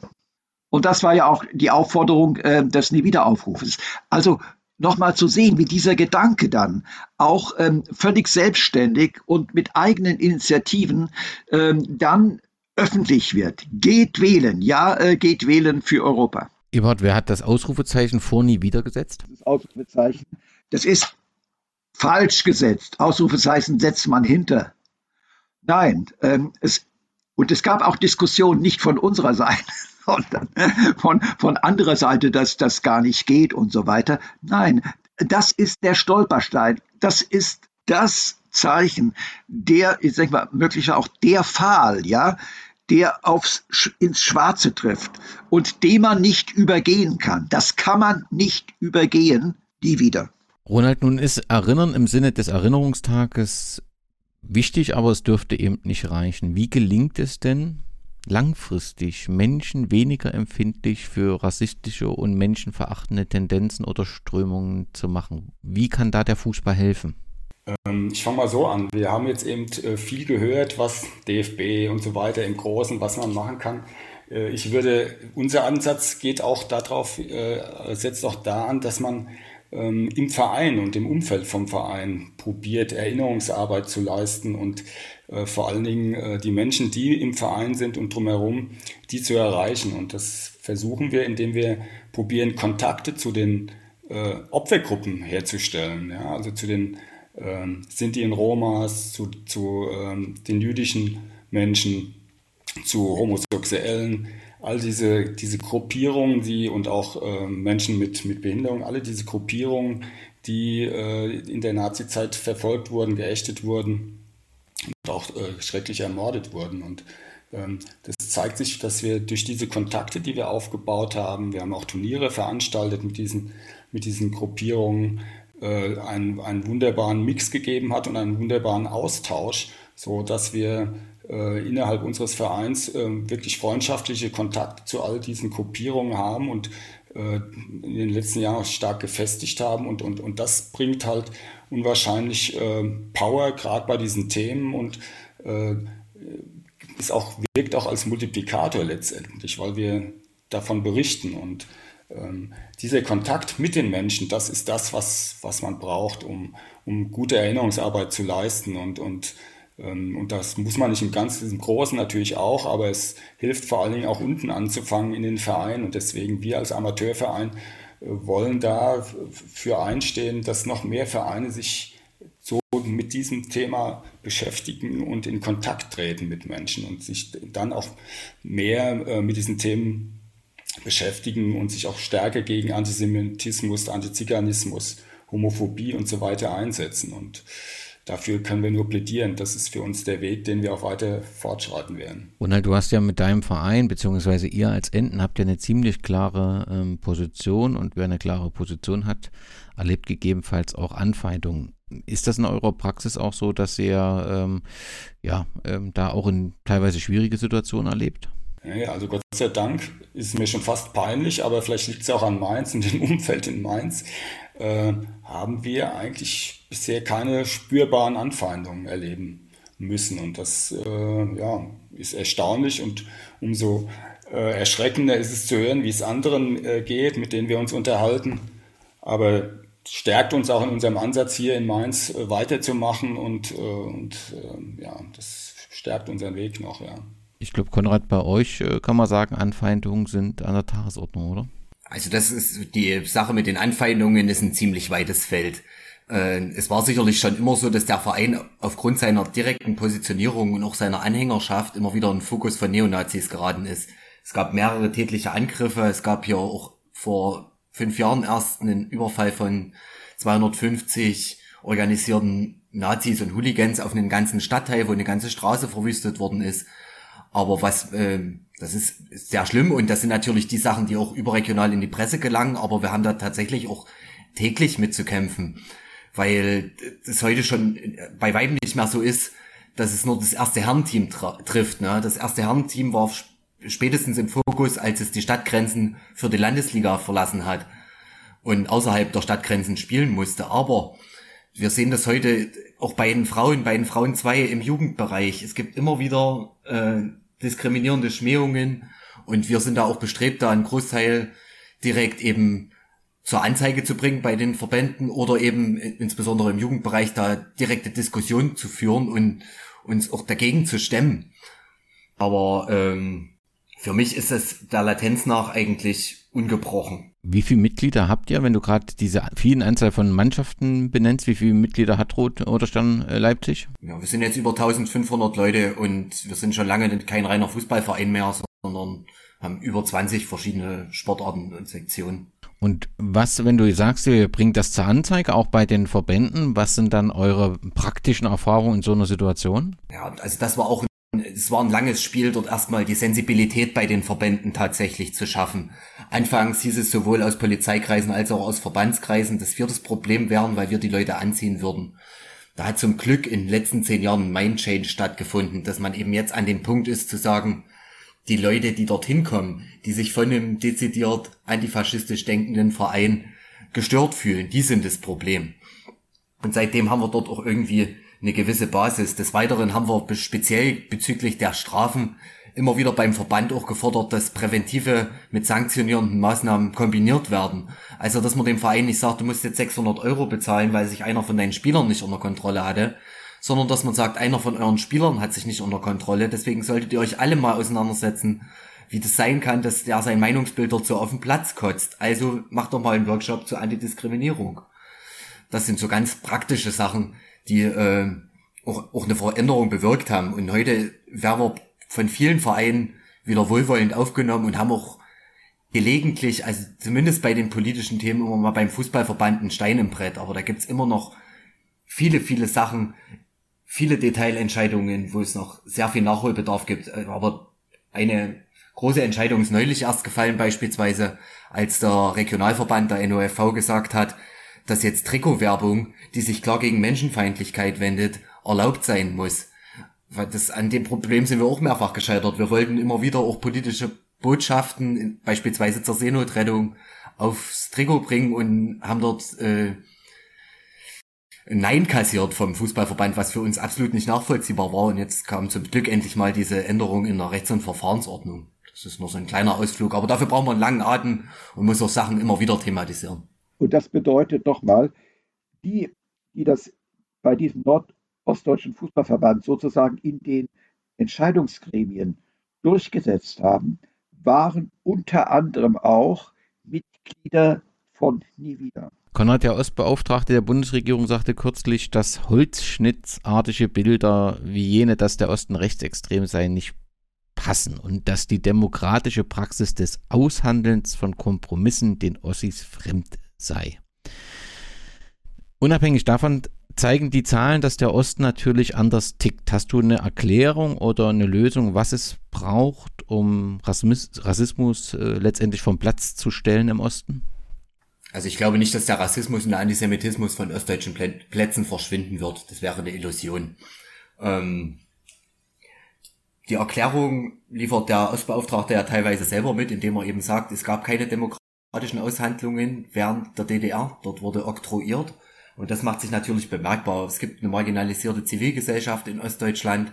Und das war ja auch die Aufforderung äh, des Nie-Wieder-Aufrufes. Also nochmal zu sehen, wie dieser Gedanke dann auch ähm, völlig selbstständig und mit eigenen Initiativen ähm, dann öffentlich wird. Geht wählen, ja, äh, geht wählen für Europa. Eberhard, wer hat das Ausrufezeichen vor nie wiedergesetzt? Das Ausrufezeichen, das ist falsch gesetzt. Ausrufezeichen setzt man hinter. Nein, ähm, es, und es gab auch Diskussionen nicht von unserer Seite, sondern von, von anderer Seite, dass das gar nicht geht und so weiter. Nein, das ist der Stolperstein. Das ist das Zeichen, der, ich sag mal, möglicherweise auch der Pfahl, ja, der aufs, ins Schwarze trifft und den man nicht übergehen kann. Das kann man nicht übergehen, die wieder. Ronald, nun ist Erinnern im Sinne des Erinnerungstages wichtig, aber es dürfte eben nicht reichen. Wie gelingt es denn, langfristig Menschen weniger empfindlich für rassistische und menschenverachtende Tendenzen oder Strömungen zu machen? Wie kann da der Fußball helfen? Ähm, ich fange mal so an. Wir haben jetzt eben äh, viel gehört, was DFB und so weiter im Großen, was man machen kann. Äh, ich würde, unser Ansatz geht auch darauf, äh, setzt auch da an, dass man ähm, im Verein und im Umfeld vom Verein probiert, Erinnerungsarbeit zu leisten und vor allen Dingen die Menschen, die im Verein sind und drumherum, die zu erreichen. Und das versuchen wir, indem wir probieren, Kontakte zu den Opfergruppen herzustellen, ja, also zu den ähm, Sinti in Romas, zu, zu ähm, den jüdischen Menschen, zu Homosexuellen, all diese, diese Gruppierungen, die und auch äh, Menschen mit, mit Behinderung, alle diese Gruppierungen, die äh, in der Nazizeit verfolgt wurden, geächtet wurden und auch äh, schrecklich ermordet wurden. Und ähm, das zeigt sich, dass wir durch diese Kontakte, die wir aufgebaut haben, wir haben auch Turniere veranstaltet mit diesen, mit diesen Gruppierungen, äh, einen, einen wunderbaren Mix gegeben hat und einen wunderbaren Austausch, so dass wir innerhalb unseres Vereins äh, wirklich freundschaftliche Kontakte zu all diesen Gruppierungen haben und äh, in den letzten Jahren stark gefestigt haben und, und, und das bringt halt unwahrscheinlich äh, Power, gerade bei diesen Themen und äh, ist auch, wirkt auch als Multiplikator letztendlich, weil wir davon berichten und ähm, dieser Kontakt mit den Menschen, das ist das, was, was man braucht, um, um gute Erinnerungsarbeit zu leisten. Und, und, und das muss man nicht im Ganzen, im Großen natürlich auch, aber es hilft vor allen Dingen auch unten anzufangen in den Vereinen. Und deswegen wir als Amateurverein äh, wollen da für einstehen, dass noch mehr Vereine sich so mit diesem Thema beschäftigen und in Kontakt treten mit Menschen und sich dann auch mehr äh, mit diesen Themen beschäftigen und sich auch stärker gegen Antisemitismus, Antiziganismus, Homophobie und so weiter einsetzen. Und dafür können wir nur plädieren. Das ist für uns der Weg, den wir auch weiter fortschreiten werden. Ronald, du hast ja mit deinem Verein, beziehungsweise ihr als Enten, habt ja eine ziemlich klare ähm, Position und wer eine klare Position hat, erlebt gegebenenfalls auch Anfeindungen. Ist das in eurer Praxis auch so, dass ihr ähm, ja, ähm, da auch in teilweise schwierige Situationen erlebt? Ja, also Gott sei Dank ist mir schon fast peinlich, aber vielleicht liegt es auch an Mainz und dem Umfeld in Mainz, äh, haben wir eigentlich bisher keine spürbaren Anfeindungen erleben müssen. Und das äh, ja, ist erstaunlich und umso äh, erschreckender ist es zu hören, wie es anderen äh, geht, mit denen wir uns unterhalten. Aber stärkt uns auch in unserem Ansatz hier in Mainz äh, weiterzumachen und, äh, und ja, das stärkt unseren Weg noch, ja. Ich glaube, Konrad, bei euch äh, kann man sagen, Anfeindungen sind an der Tagesordnung, oder? Also das ist die Sache mit den Anfeindungen ist ein ziemlich weites Feld. Äh, es war sicherlich schon immer so, dass der Verein aufgrund seiner direkten Positionierung und auch seiner Anhängerschaft immer wieder ein Fokus von Neonazis geraten ist. Es gab mehrere tätliche Angriffe. Es gab hier auch vor fünf Jahren erst einen Überfall von 250 organisierten Nazis und Hooligans auf einen ganzen Stadtteil, wo eine ganze Straße verwüstet worden ist. Aber was, äh, das ist, sehr schlimm und das sind natürlich die Sachen, die auch überregional in die Presse gelangen, aber wir haben da tatsächlich auch täglich mitzukämpfen, weil das heute schon bei weitem nicht mehr so ist, dass es nur das erste Herrenteam trifft. Ne? Das erste Herrenteam war spätestens im Fokus, als es die Stadtgrenzen für die Landesliga verlassen hat und außerhalb der Stadtgrenzen spielen musste. Aber wir sehen das heute auch bei den Frauen, bei den Frauen zwei im Jugendbereich. Es gibt immer wieder äh, diskriminierende Schmähungen und wir sind da auch bestrebt, da einen Großteil direkt eben zur Anzeige zu bringen bei den Verbänden oder eben insbesondere im Jugendbereich da direkte Diskussionen zu führen und uns auch dagegen zu stemmen. Aber ähm, für mich ist es der Latenz nach eigentlich ungebrochen. Wie viele Mitglieder habt ihr, wenn du gerade diese vielen Anzahl von Mannschaften benennst? Wie viele Mitglieder hat Rot oder Stern äh, Leipzig? Ja, wir sind jetzt über 1500 Leute und wir sind schon lange kein reiner Fußballverein mehr, sondern haben über 20 verschiedene Sportarten und Sektionen. Und was, wenn du sagst, ihr bringt das zur Anzeige, auch bei den Verbänden, was sind dann eure praktischen Erfahrungen in so einer Situation? Ja, also das war auch es war ein langes Spiel, dort erstmal die Sensibilität bei den Verbänden tatsächlich zu schaffen. Anfangs hieß es sowohl aus Polizeikreisen als auch aus Verbandskreisen, dass wir das Problem wären, weil wir die Leute anziehen würden. Da hat zum Glück in den letzten zehn Jahren ein Mind-Change stattgefunden, dass man eben jetzt an dem Punkt ist zu sagen, die Leute, die dorthin kommen, die sich von einem dezidiert antifaschistisch denkenden Verein gestört fühlen, die sind das Problem. Und seitdem haben wir dort auch irgendwie eine gewisse Basis. Des Weiteren haben wir speziell bezüglich der Strafen immer wieder beim Verband auch gefordert, dass präventive mit sanktionierenden Maßnahmen kombiniert werden. Also, dass man dem Verein nicht sagt, du musst jetzt 600 Euro bezahlen, weil sich einer von deinen Spielern nicht unter Kontrolle hatte, sondern dass man sagt, einer von euren Spielern hat sich nicht unter Kontrolle, deswegen solltet ihr euch alle mal auseinandersetzen, wie das sein kann, dass der sein Meinungsbild so auf den Platz kotzt. Also macht doch mal einen Workshop zur Antidiskriminierung. Das sind so ganz praktische Sachen, die äh, auch, auch eine Veränderung bewirkt haben. Und heute werden wir von vielen Vereinen wieder wohlwollend aufgenommen und haben auch gelegentlich, also zumindest bei den politischen Themen, immer mal beim Fußballverband einen Stein im Brett. Aber da gibt's immer noch viele, viele Sachen, viele Detailentscheidungen, wo es noch sehr viel Nachholbedarf gibt. Äh, aber eine große Entscheidung ist neulich erst gefallen, beispielsweise, als der Regionalverband der NOFV gesagt hat, dass jetzt Trikotwerbung, die sich klar gegen Menschenfeindlichkeit wendet, erlaubt sein muss. Das, an dem Problem sind wir auch mehrfach gescheitert. Wir wollten immer wieder auch politische Botschaften, beispielsweise zur Seenotrettung, aufs Trikot bringen und haben dort äh, Nein kassiert vom Fußballverband, was für uns absolut nicht nachvollziehbar war. Und jetzt kam zum Glück endlich mal diese Änderung in der Rechts- und Verfahrensordnung. Das ist nur so ein kleiner Ausflug, aber dafür braucht man einen langen Atem und muss auch Sachen immer wieder thematisieren. Und das bedeutet nochmal, die, die das bei diesem nordostdeutschen Fußballverband sozusagen in den Entscheidungsgremien durchgesetzt haben, waren unter anderem auch Mitglieder von Nie wieder. Konrad, der Ostbeauftragte der Bundesregierung, sagte kürzlich, dass holzschnittsartige Bilder wie jene, dass der Osten rechtsextrem sei, nicht passen und dass die demokratische Praxis des Aushandelns von Kompromissen den Ossis fremd sei. Unabhängig davon zeigen die Zahlen, dass der Osten natürlich anders tickt. Hast du eine Erklärung oder eine Lösung, was es braucht, um Rassismus, äh, letztendlich vom Platz zu stellen im Osten? Also ich glaube nicht, dass der Rassismus und der Antisemitismus von ostdeutschen Plätzen verschwinden wird. Das wäre eine Illusion. Ähm, die Erklärung liefert der Ostbeauftragte ja teilweise selber mit, indem er eben sagt, es gab keine demokratischen Aushandlungen während der DDR. Dort wurde oktroyiert. Und das macht sich natürlich bemerkbar. Es gibt eine marginalisierte Zivilgesellschaft in Ostdeutschland.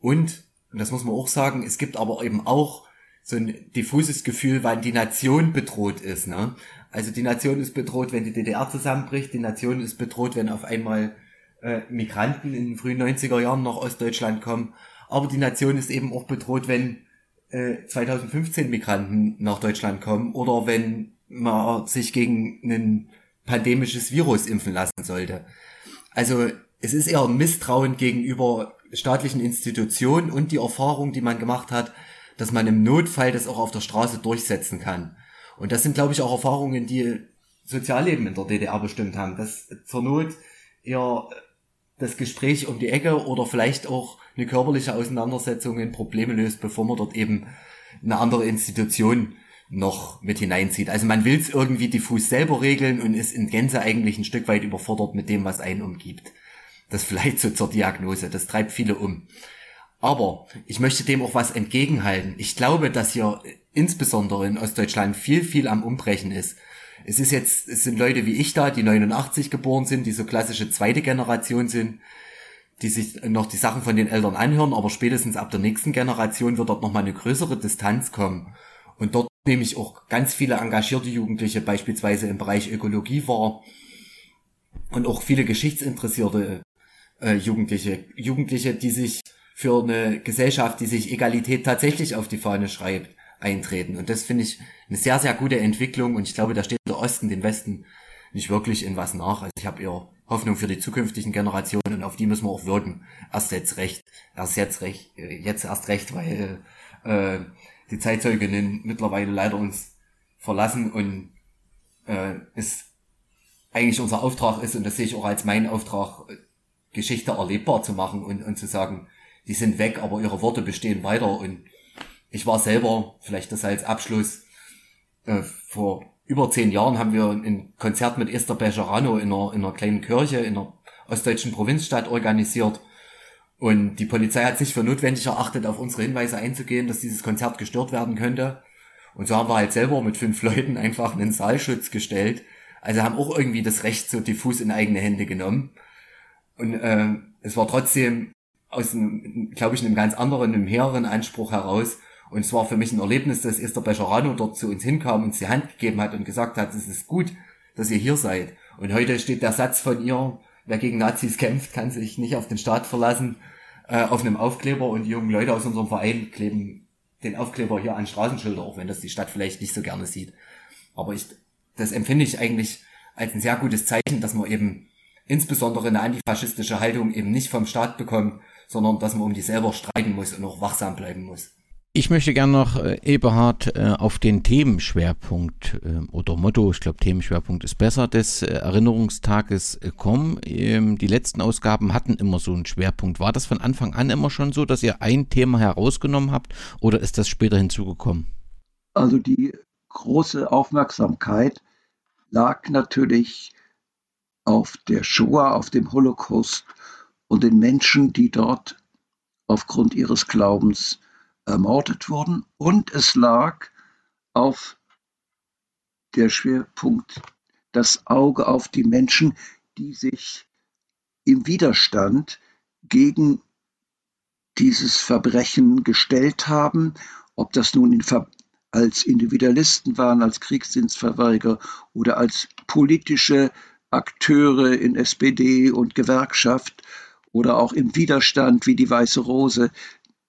Und, und das muss man auch sagen, es gibt aber eben auch so ein diffuses Gefühl, wann die Nation bedroht ist. Ne? Also die Nation ist bedroht, wenn die DDR zusammenbricht. Die Nation ist bedroht, wenn auf einmal äh, Migranten in den frühen 90er Jahren nach Ostdeutschland kommen. Aber die Nation ist eben auch bedroht, wenn äh, 2015 Migranten nach Deutschland kommen oder wenn man sich gegen ein pandemisches Virus impfen lassen sollte. Also es ist eher ein Misstrauen gegenüber staatlichen Institutionen und die Erfahrung, die man gemacht hat, dass man im Notfall das auch auf der Straße durchsetzen kann. Und das sind, glaube ich, auch Erfahrungen, die Sozialleben in der DDR bestimmt haben, dass zur Not eher das Gespräch um die Ecke oder vielleicht auch eine körperliche Auseinandersetzung in Probleme löst, bevor man dort eben eine andere Institution noch mit hineinzieht. Also man will es irgendwie diffus selber regeln und ist in Gänze eigentlich ein Stück weit überfordert mit dem, was einen umgibt. Das vielleicht so zur Diagnose. Das treibt viele um. Aber ich möchte dem auch was entgegenhalten. Ich glaube, dass hier insbesondere in Ostdeutschland viel, viel am Umbrechen ist. Es ist jetzt, es sind Leute wie ich da, die 89 geboren sind, die so klassische zweite Generation sind, die sich noch die Sachen von den Eltern anhören, aber spätestens ab der nächsten Generation wird dort nochmal eine größere Distanz kommen. Und dort nehme ich auch ganz viele engagierte Jugendliche beispielsweise im Bereich Ökologie wahr und auch viele geschichtsinteressierte äh, Jugendliche, Jugendliche, die sich für eine Gesellschaft, die sich Egalität tatsächlich auf die Fahne schreibt, eintreten. Und das finde ich eine sehr, sehr gute Entwicklung und ich glaube, da steht der Osten den Westen nicht wirklich in was nach. Also ich habe eher Hoffnung für die zukünftigen Generationen und auf die müssen wir auch wirken. Erst jetzt recht, erst jetzt recht, jetzt erst recht, weil äh, die Zeitzeuginnen mittlerweile leider uns verlassen und äh, es eigentlich unser Auftrag ist, und das sehe ich auch als meinen Auftrag, Geschichte erlebbar zu machen und, und zu sagen, die sind weg, aber ihre Worte bestehen weiter. Und ich war selber, vielleicht das als Abschluss, äh, vor über zehn Jahren haben wir ein Konzert mit Esther Bejarano in einer, in einer kleinen Kirche in einer ostdeutschen Provinzstadt organisiert. Und die Polizei hat sich für notwendig erachtet, auf unsere Hinweise einzugehen, dass dieses Konzert gestört werden könnte. Und so haben wir halt selber mit fünf Leuten einfach einen Saalschutz gestellt. Also haben auch irgendwie das Recht so diffus in eigene Hände genommen. Und äh, es war trotzdem aus glaube ich, einem ganz anderen, einem höheren Anspruch heraus. Und es war für mich ein Erlebnis, dass Esther Becherano dort zu uns hinkam, uns die Hand gegeben hat und gesagt hat, es ist gut, dass ihr hier seid. Und heute steht der Satz von ihr, wer gegen Nazis kämpft, kann sich nicht auf den Staat verlassen, äh, auf einem Aufkleber und die jungen Leute aus unserem Verein kleben den Aufkleber hier an Straßenschilder, auch wenn das die Stadt vielleicht nicht so gerne sieht. Aber ich, das empfinde ich eigentlich als ein sehr gutes Zeichen, dass man eben insbesondere eine antifaschistische Haltung eben nicht vom Staat bekommt, sondern dass man um die selber streiten muss und auch wachsam bleiben muss. Ich möchte gerne noch, äh, Eberhard, äh, auf den Themenschwerpunkt äh, oder Motto, ich glaube Themenschwerpunkt ist besser, des Erinnerungstages kommen. Ähm, die letzten Ausgaben hatten immer so einen Schwerpunkt. War das von Anfang an immer schon so, dass ihr ein Thema herausgenommen habt oder ist das später hinzugekommen? Also die große Aufmerksamkeit lag natürlich auf der Shoah, auf dem Holocaust und den Menschen, die dort aufgrund ihres Glaubens ermordet wurden. Und es lag auf der Schwerpunkt das Auge auf die Menschen, die sich im Widerstand gegen dieses Verbrechen gestellt haben, ob das nun in als Individualisten waren, als Kriegsdienstverweigerer oder als politische Akteure in SPD und Gewerkschaft oder auch im Widerstand wie die Weiße Rose.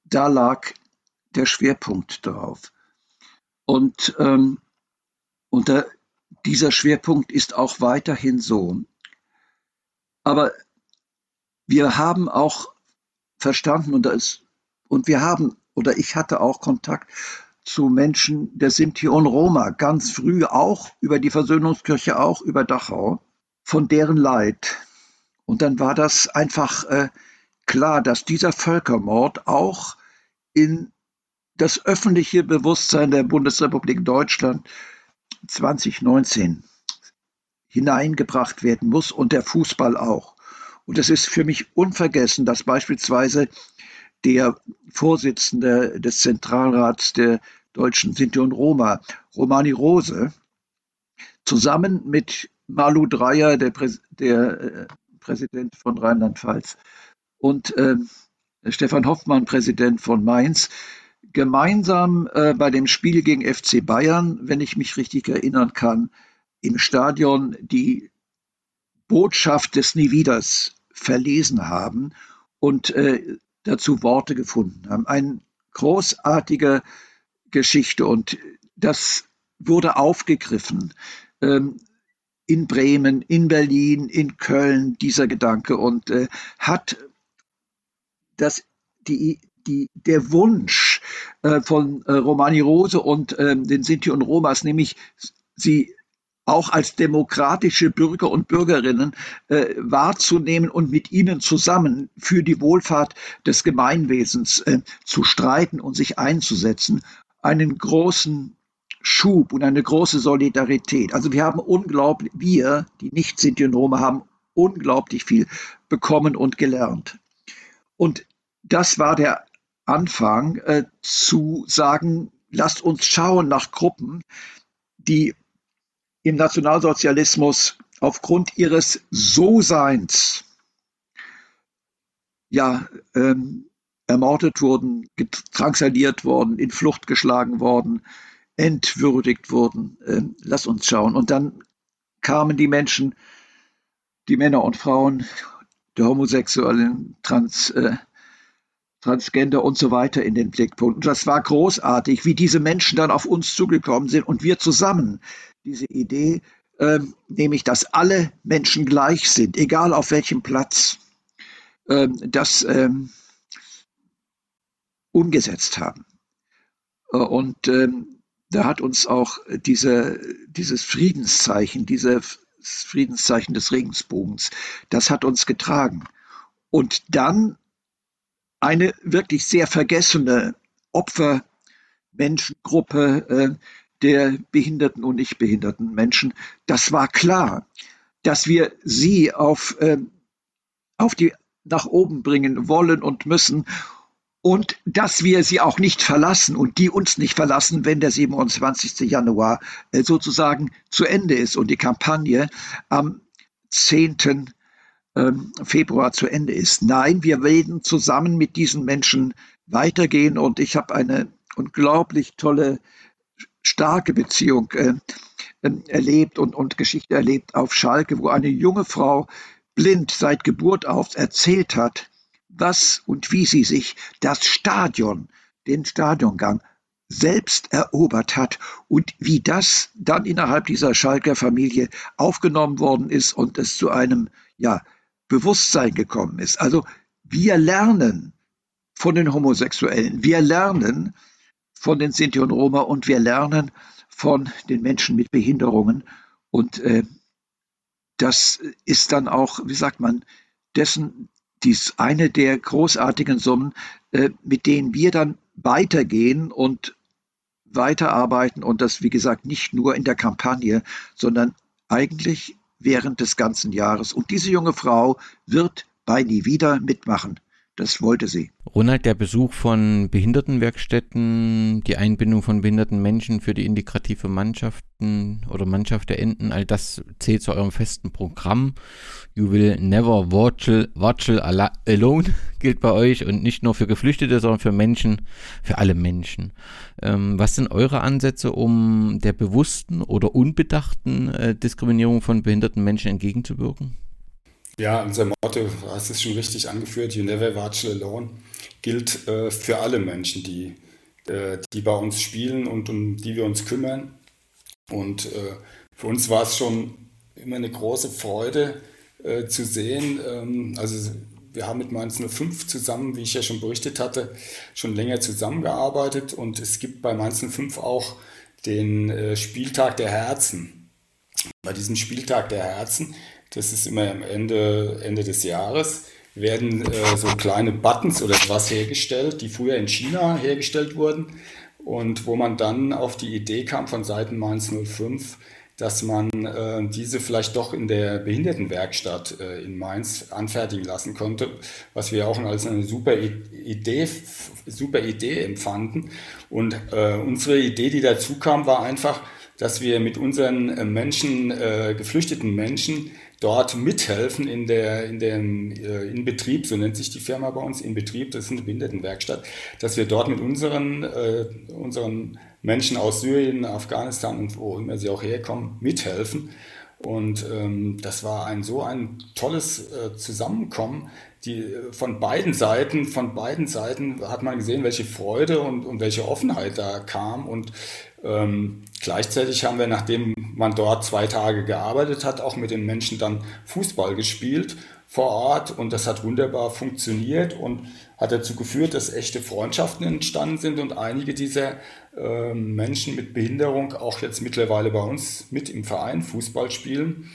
Da lag der Schwerpunkt darauf. Und, ähm, da, dieser Schwerpunkt ist auch weiterhin so. Aber wir haben auch verstanden und, ist, und wir haben, oder ich hatte auch Kontakt zu Menschen der Sinti und Roma, ganz früh auch über die Versöhnungskirche, auch über Dachau, von deren Leid. Und dann war das einfach äh, klar, dass dieser Völkermord auch in das öffentliche Bewusstsein der Bundesrepublik Deutschland 2019 hineingebracht werden muss und der Fußball auch. Und es ist für mich unvergessen, dass beispielsweise der Vorsitzende des Zentralrats der Deutschen Sinti und Roma, Romani Rose, zusammen mit Malu Dreyer, der, Prä der äh, Präsident von Rheinland-Pfalz, und äh, Stefan Hoffmann, Präsident von Mainz, gemeinsam äh, bei dem Spiel gegen FC Bayern, wenn ich mich richtig erinnern kann, im Stadion die Botschaft des Nie Wieders verlesen haben und äh, dazu Worte gefunden haben. Eine großartige Geschichte und das wurde aufgegriffen. Ähm, in Bremen, in Berlin, in Köln, dieser Gedanke und äh, hat das, die, die, der Wunsch äh, von äh, Romani Rose und ähm, den Sinti und Romas, nämlich sie auch als demokratische Bürger und Bürgerinnen äh, wahrzunehmen und mit ihnen zusammen für die Wohlfahrt des Gemeinwesens äh, zu streiten und sich einzusetzen, einen großen Schub und eine große Solidarität. Also wir haben unglaublich, wir, die nicht Sinti und Roma, haben unglaublich viel bekommen und gelernt. Und das war der Anfang äh, zu sagen, lasst uns schauen nach Gruppen, die im Nationalsozialismus aufgrund ihres So-Seins ja, ähm, ermordet wurden, drangsaliert worden, in Flucht geschlagen worden, entwürdigt wurden. Ähm, lass uns schauen. Und dann kamen die Menschen, die Männer und Frauen, die Homosexuellen, Trans, äh, Transgender und so weiter in den Blickpunkt. Und das war großartig, wie diese Menschen dann auf uns zugekommen sind und wir zusammen diese Idee, ähm, nämlich dass alle Menschen gleich sind, egal auf welchem Platz, ähm, das ähm, umgesetzt haben. Äh, und ähm, da hat uns auch diese, dieses Friedenszeichen, dieses Friedenszeichen des Regensbogens, das hat uns getragen. Und dann eine wirklich sehr vergessene Opfermenschengruppe äh, der behinderten und nicht behinderten Menschen. Das war klar, dass wir sie auf, äh, auf die nach oben bringen wollen und müssen und dass wir sie auch nicht verlassen und die uns nicht verlassen, wenn der 27. Januar äh, sozusagen zu Ende ist und die Kampagne am 10. Ähm, Februar zu Ende ist. Nein, wir werden zusammen mit diesen Menschen weitergehen und ich habe eine unglaublich tolle, starke Beziehung äh, erlebt und, und Geschichte erlebt auf Schalke, wo eine junge Frau blind seit Geburt auf erzählt hat, was und wie sie sich das Stadion, den Stadiongang selbst erobert hat und wie das dann innerhalb dieser Schalker Familie aufgenommen worden ist und es zu einem ja, Bewusstsein gekommen ist. Also wir lernen von den Homosexuellen, wir lernen von den Sinti und Roma und wir lernen von den Menschen mit Behinderungen und äh, das ist dann auch, wie sagt man, dessen dies eine der großartigen Summen, äh, mit denen wir dann weitergehen und weiterarbeiten und das, wie gesagt, nicht nur in der Kampagne, sondern eigentlich während des ganzen Jahres. Und diese junge Frau wird bei Nie wieder mitmachen. Das wollte sie. Ronald, der Besuch von Behindertenwerkstätten, die Einbindung von behinderten Menschen für die integrative Mannschaften oder Mannschaft der Enten, all das zählt zu eurem festen Programm. You will never watchel, alone gilt bei euch und nicht nur für Geflüchtete, sondern für Menschen, für alle Menschen. Ähm, was sind eure Ansätze, um der bewussten oder unbedachten äh, Diskriminierung von behinderten Menschen entgegenzuwirken? Ja, unser Motto, hast es schon richtig angeführt, You Never Watch Alone, gilt äh, für alle Menschen, die, äh, die bei uns spielen und um die wir uns kümmern. Und äh, für uns war es schon immer eine große Freude äh, zu sehen. Ähm, also wir haben mit Mainz 05 zusammen, wie ich ja schon berichtet hatte, schon länger zusammengearbeitet und es gibt bei Mainz 05 auch den äh, Spieltag der Herzen. Bei diesem Spieltag der Herzen das ist immer am Ende, Ende des Jahres, werden äh, so kleine Buttons oder was hergestellt, die früher in China hergestellt wurden und wo man dann auf die Idee kam von Seiten Mainz 05, dass man äh, diese vielleicht doch in der Behindertenwerkstatt äh, in Mainz anfertigen lassen konnte, was wir auch als eine super Idee, super Idee empfanden. Und äh, unsere Idee, die dazu kam, war einfach, dass wir mit unseren äh, Menschen, äh, geflüchteten Menschen, dort mithelfen in der, in dem äh, in Betrieb, so nennt sich die Firma bei uns, in Betrieb, das ist eine Behindertenwerkstatt, dass wir dort mit unseren, äh, unseren Menschen aus Syrien, Afghanistan und wo immer sie auch herkommen, mithelfen. Und ähm, das war ein so ein tolles äh, Zusammenkommen. Die, äh, von beiden Seiten, von beiden Seiten hat man gesehen, welche Freude und, und welche Offenheit da kam. Und ähm, gleichzeitig haben wir, nachdem man dort zwei Tage gearbeitet hat, auch mit den Menschen dann Fußball gespielt vor Ort und das hat wunderbar funktioniert und hat dazu geführt, dass echte Freundschaften entstanden sind und einige dieser äh, Menschen mit Behinderung auch jetzt mittlerweile bei uns mit im Verein Fußball spielen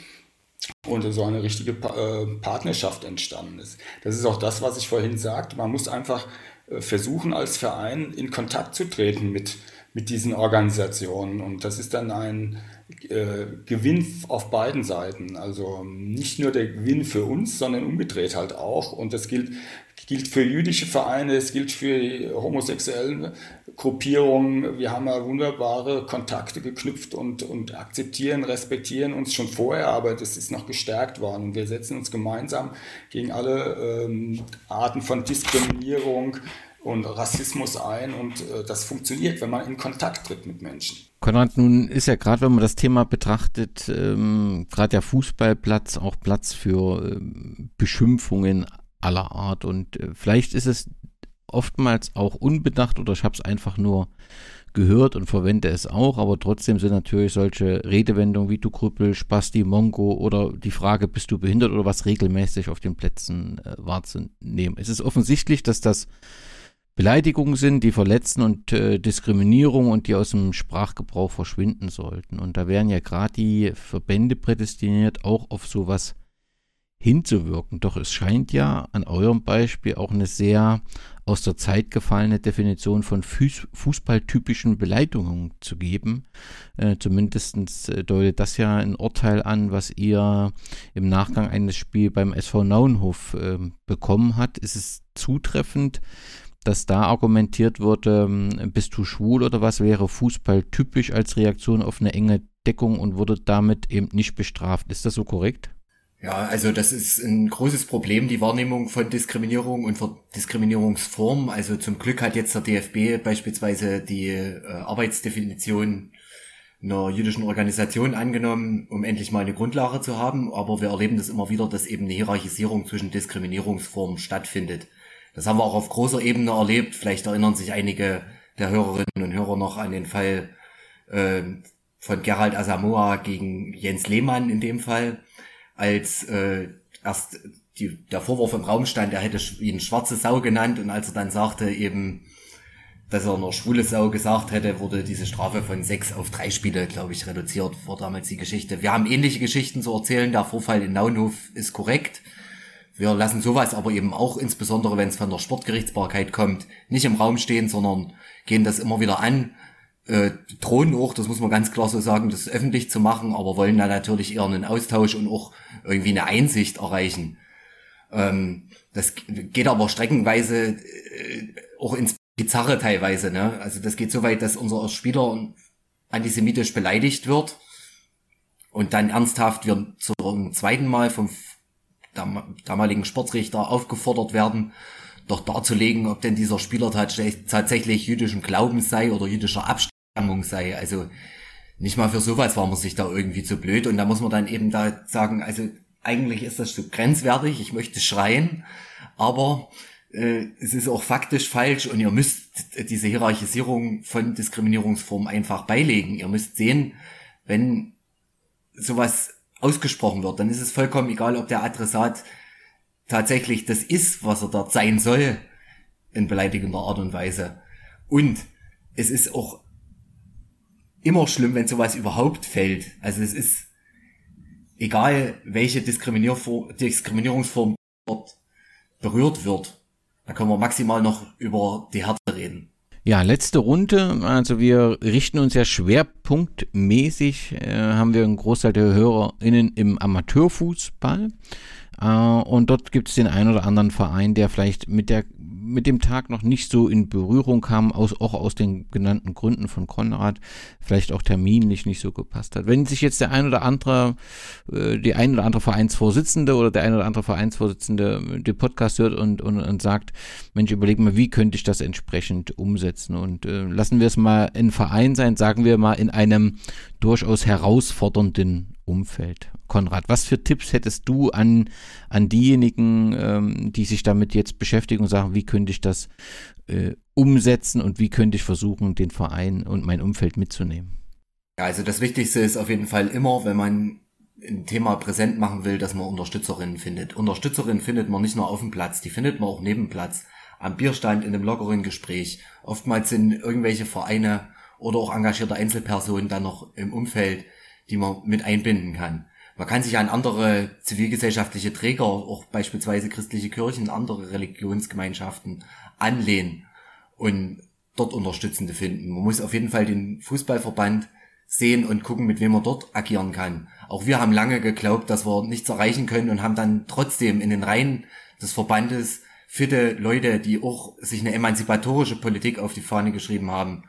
und so eine richtige äh, Partnerschaft entstanden ist. Das ist auch das, was ich vorhin sagte. Man muss einfach äh, versuchen, als Verein in Kontakt zu treten mit, mit diesen Organisationen und das ist dann ein äh, Gewinn auf beiden Seiten. Also nicht nur der Gewinn für uns, sondern umgedreht halt auch. Und das gilt, gilt für jüdische Vereine, es gilt für die homosexuellen Gruppierungen. Wir haben ja wunderbare Kontakte geknüpft und, und akzeptieren, respektieren uns schon vorher, aber das ist noch gestärkt worden. Und wir setzen uns gemeinsam gegen alle ähm, Arten von Diskriminierung, und Rassismus ein und äh, das funktioniert, wenn man in Kontakt tritt mit Menschen. Konrad, nun ist ja gerade, wenn man das Thema betrachtet, ähm, gerade der Fußballplatz auch Platz für ähm, Beschimpfungen aller Art und äh, vielleicht ist es oftmals auch unbedacht oder ich habe es einfach nur gehört und verwende es auch, aber trotzdem sind natürlich solche Redewendungen wie du Krüppel, Spasti, Mongo oder die Frage, bist du behindert oder was regelmäßig auf den Plätzen äh, wahrzunehmen. Es ist offensichtlich, dass das Beleidigungen sind, die verletzen und äh, Diskriminierung und die aus dem Sprachgebrauch verschwinden sollten. Und da wären ja gerade die Verbände prädestiniert, auch auf sowas hinzuwirken. Doch es scheint ja an eurem Beispiel auch eine sehr aus der Zeit gefallene Definition von fußballtypischen Beleidigungen zu geben. Äh, Zumindest äh, deutet das ja ein Urteil an, was ihr im Nachgang eines Spiels beim SV Nauenhof äh, bekommen habt. Ist es zutreffend, dass da argumentiert wurde, ähm, bist du schwul oder was wäre Fußball typisch als Reaktion auf eine enge Deckung und wurde damit eben nicht bestraft. Ist das so korrekt? Ja, also das ist ein großes Problem, die Wahrnehmung von Diskriminierung und Diskriminierungsformen. Also zum Glück hat jetzt der DFB beispielsweise die äh, Arbeitsdefinition einer jüdischen Organisation angenommen, um endlich mal eine Grundlage zu haben. Aber wir erleben das immer wieder, dass eben eine Hierarchisierung zwischen Diskriminierungsformen stattfindet. Das haben wir auch auf großer Ebene erlebt. Vielleicht erinnern sich einige der Hörerinnen und Hörer noch an den Fall äh, von Gerald Asamoah gegen Jens Lehmann in dem Fall als äh, erst die, der Vorwurf im Raum stand, er hätte ihn schwarze Sau genannt und als er dann sagte eben, dass er noch schwule Sau gesagt hätte, wurde diese Strafe von sechs auf drei Spiele, glaube ich, reduziert, war damals die Geschichte. Wir haben ähnliche Geschichten zu erzählen, der Vorfall in Naunhof ist korrekt. Wir lassen sowas aber eben auch, insbesondere wenn es von der Sportgerichtsbarkeit kommt, nicht im Raum stehen, sondern gehen das immer wieder an äh, drohen auch, das muss man ganz klar so sagen, das öffentlich zu machen, aber wollen da natürlich eher einen Austausch und auch irgendwie eine Einsicht erreichen. Ähm, das geht aber streckenweise äh, auch ins Bizarre teilweise. Ne? Also das geht so weit, dass unser Spieler antisemitisch beleidigt wird und dann ernsthaft wir zum zweiten Mal vom damaligen Sportrichter aufgefordert werden, doch darzulegen, ob denn dieser Spieler tatsächlich jüdischen Glaubens sei oder jüdischer Abstammung sei. Also nicht mal für sowas war man sich da irgendwie zu blöd. Und da muss man dann eben da sagen, also eigentlich ist das so grenzwertig, ich möchte schreien, aber äh, es ist auch faktisch falsch und ihr müsst diese Hierarchisierung von Diskriminierungsformen einfach beilegen. Ihr müsst sehen, wenn sowas ausgesprochen wird, dann ist es vollkommen egal, ob der Adressat tatsächlich das ist, was er dort sein soll, in beleidigender Art und Weise. Und es ist auch immer schlimm, wenn sowas überhaupt fällt. Also es ist egal, welche Diskriminierungsform dort berührt wird. Da können wir maximal noch über die Härte reden. Ja, letzte Runde. Also wir richten uns ja schwerpunktmäßig, äh, haben wir einen Großteil der HörerInnen im Amateurfußball. Äh, und dort gibt es den einen oder anderen Verein, der vielleicht mit der mit dem Tag noch nicht so in Berührung kam, aus, auch aus den genannten Gründen von Konrad, vielleicht auch terminlich nicht so gepasst hat. Wenn sich jetzt der ein oder andere, äh, die ein oder andere Vereinsvorsitzende oder der ein oder andere Vereinsvorsitzende den Podcast hört und, und, und sagt, Mensch, überleg mal, wie könnte ich das entsprechend umsetzen? Und äh, lassen wir es mal ein Verein sein, sagen wir mal in einem durchaus herausfordernden Umfeld. Konrad, was für Tipps hättest du an, an diejenigen, ähm, die sich damit jetzt beschäftigen und sagen, wie könnte ich das äh, umsetzen und wie könnte ich versuchen, den Verein und mein Umfeld mitzunehmen? Ja, also das Wichtigste ist auf jeden Fall immer, wenn man ein Thema präsent machen will, dass man Unterstützerinnen findet. Unterstützerinnen findet man nicht nur auf dem Platz, die findet man auch neben Platz, am Bierstand, in einem lockeren Gespräch. Oftmals sind irgendwelche Vereine oder auch engagierte Einzelpersonen dann noch im Umfeld, die man mit einbinden kann. Man kann sich an andere zivilgesellschaftliche Träger, auch beispielsweise christliche Kirchen, andere Religionsgemeinschaften anlehnen und dort Unterstützende finden. Man muss auf jeden Fall den Fußballverband sehen und gucken, mit wem man dort agieren kann. Auch wir haben lange geglaubt, dass wir nichts erreichen können und haben dann trotzdem in den Reihen des Verbandes fitte Leute, die auch sich eine emanzipatorische Politik auf die Fahne geschrieben haben,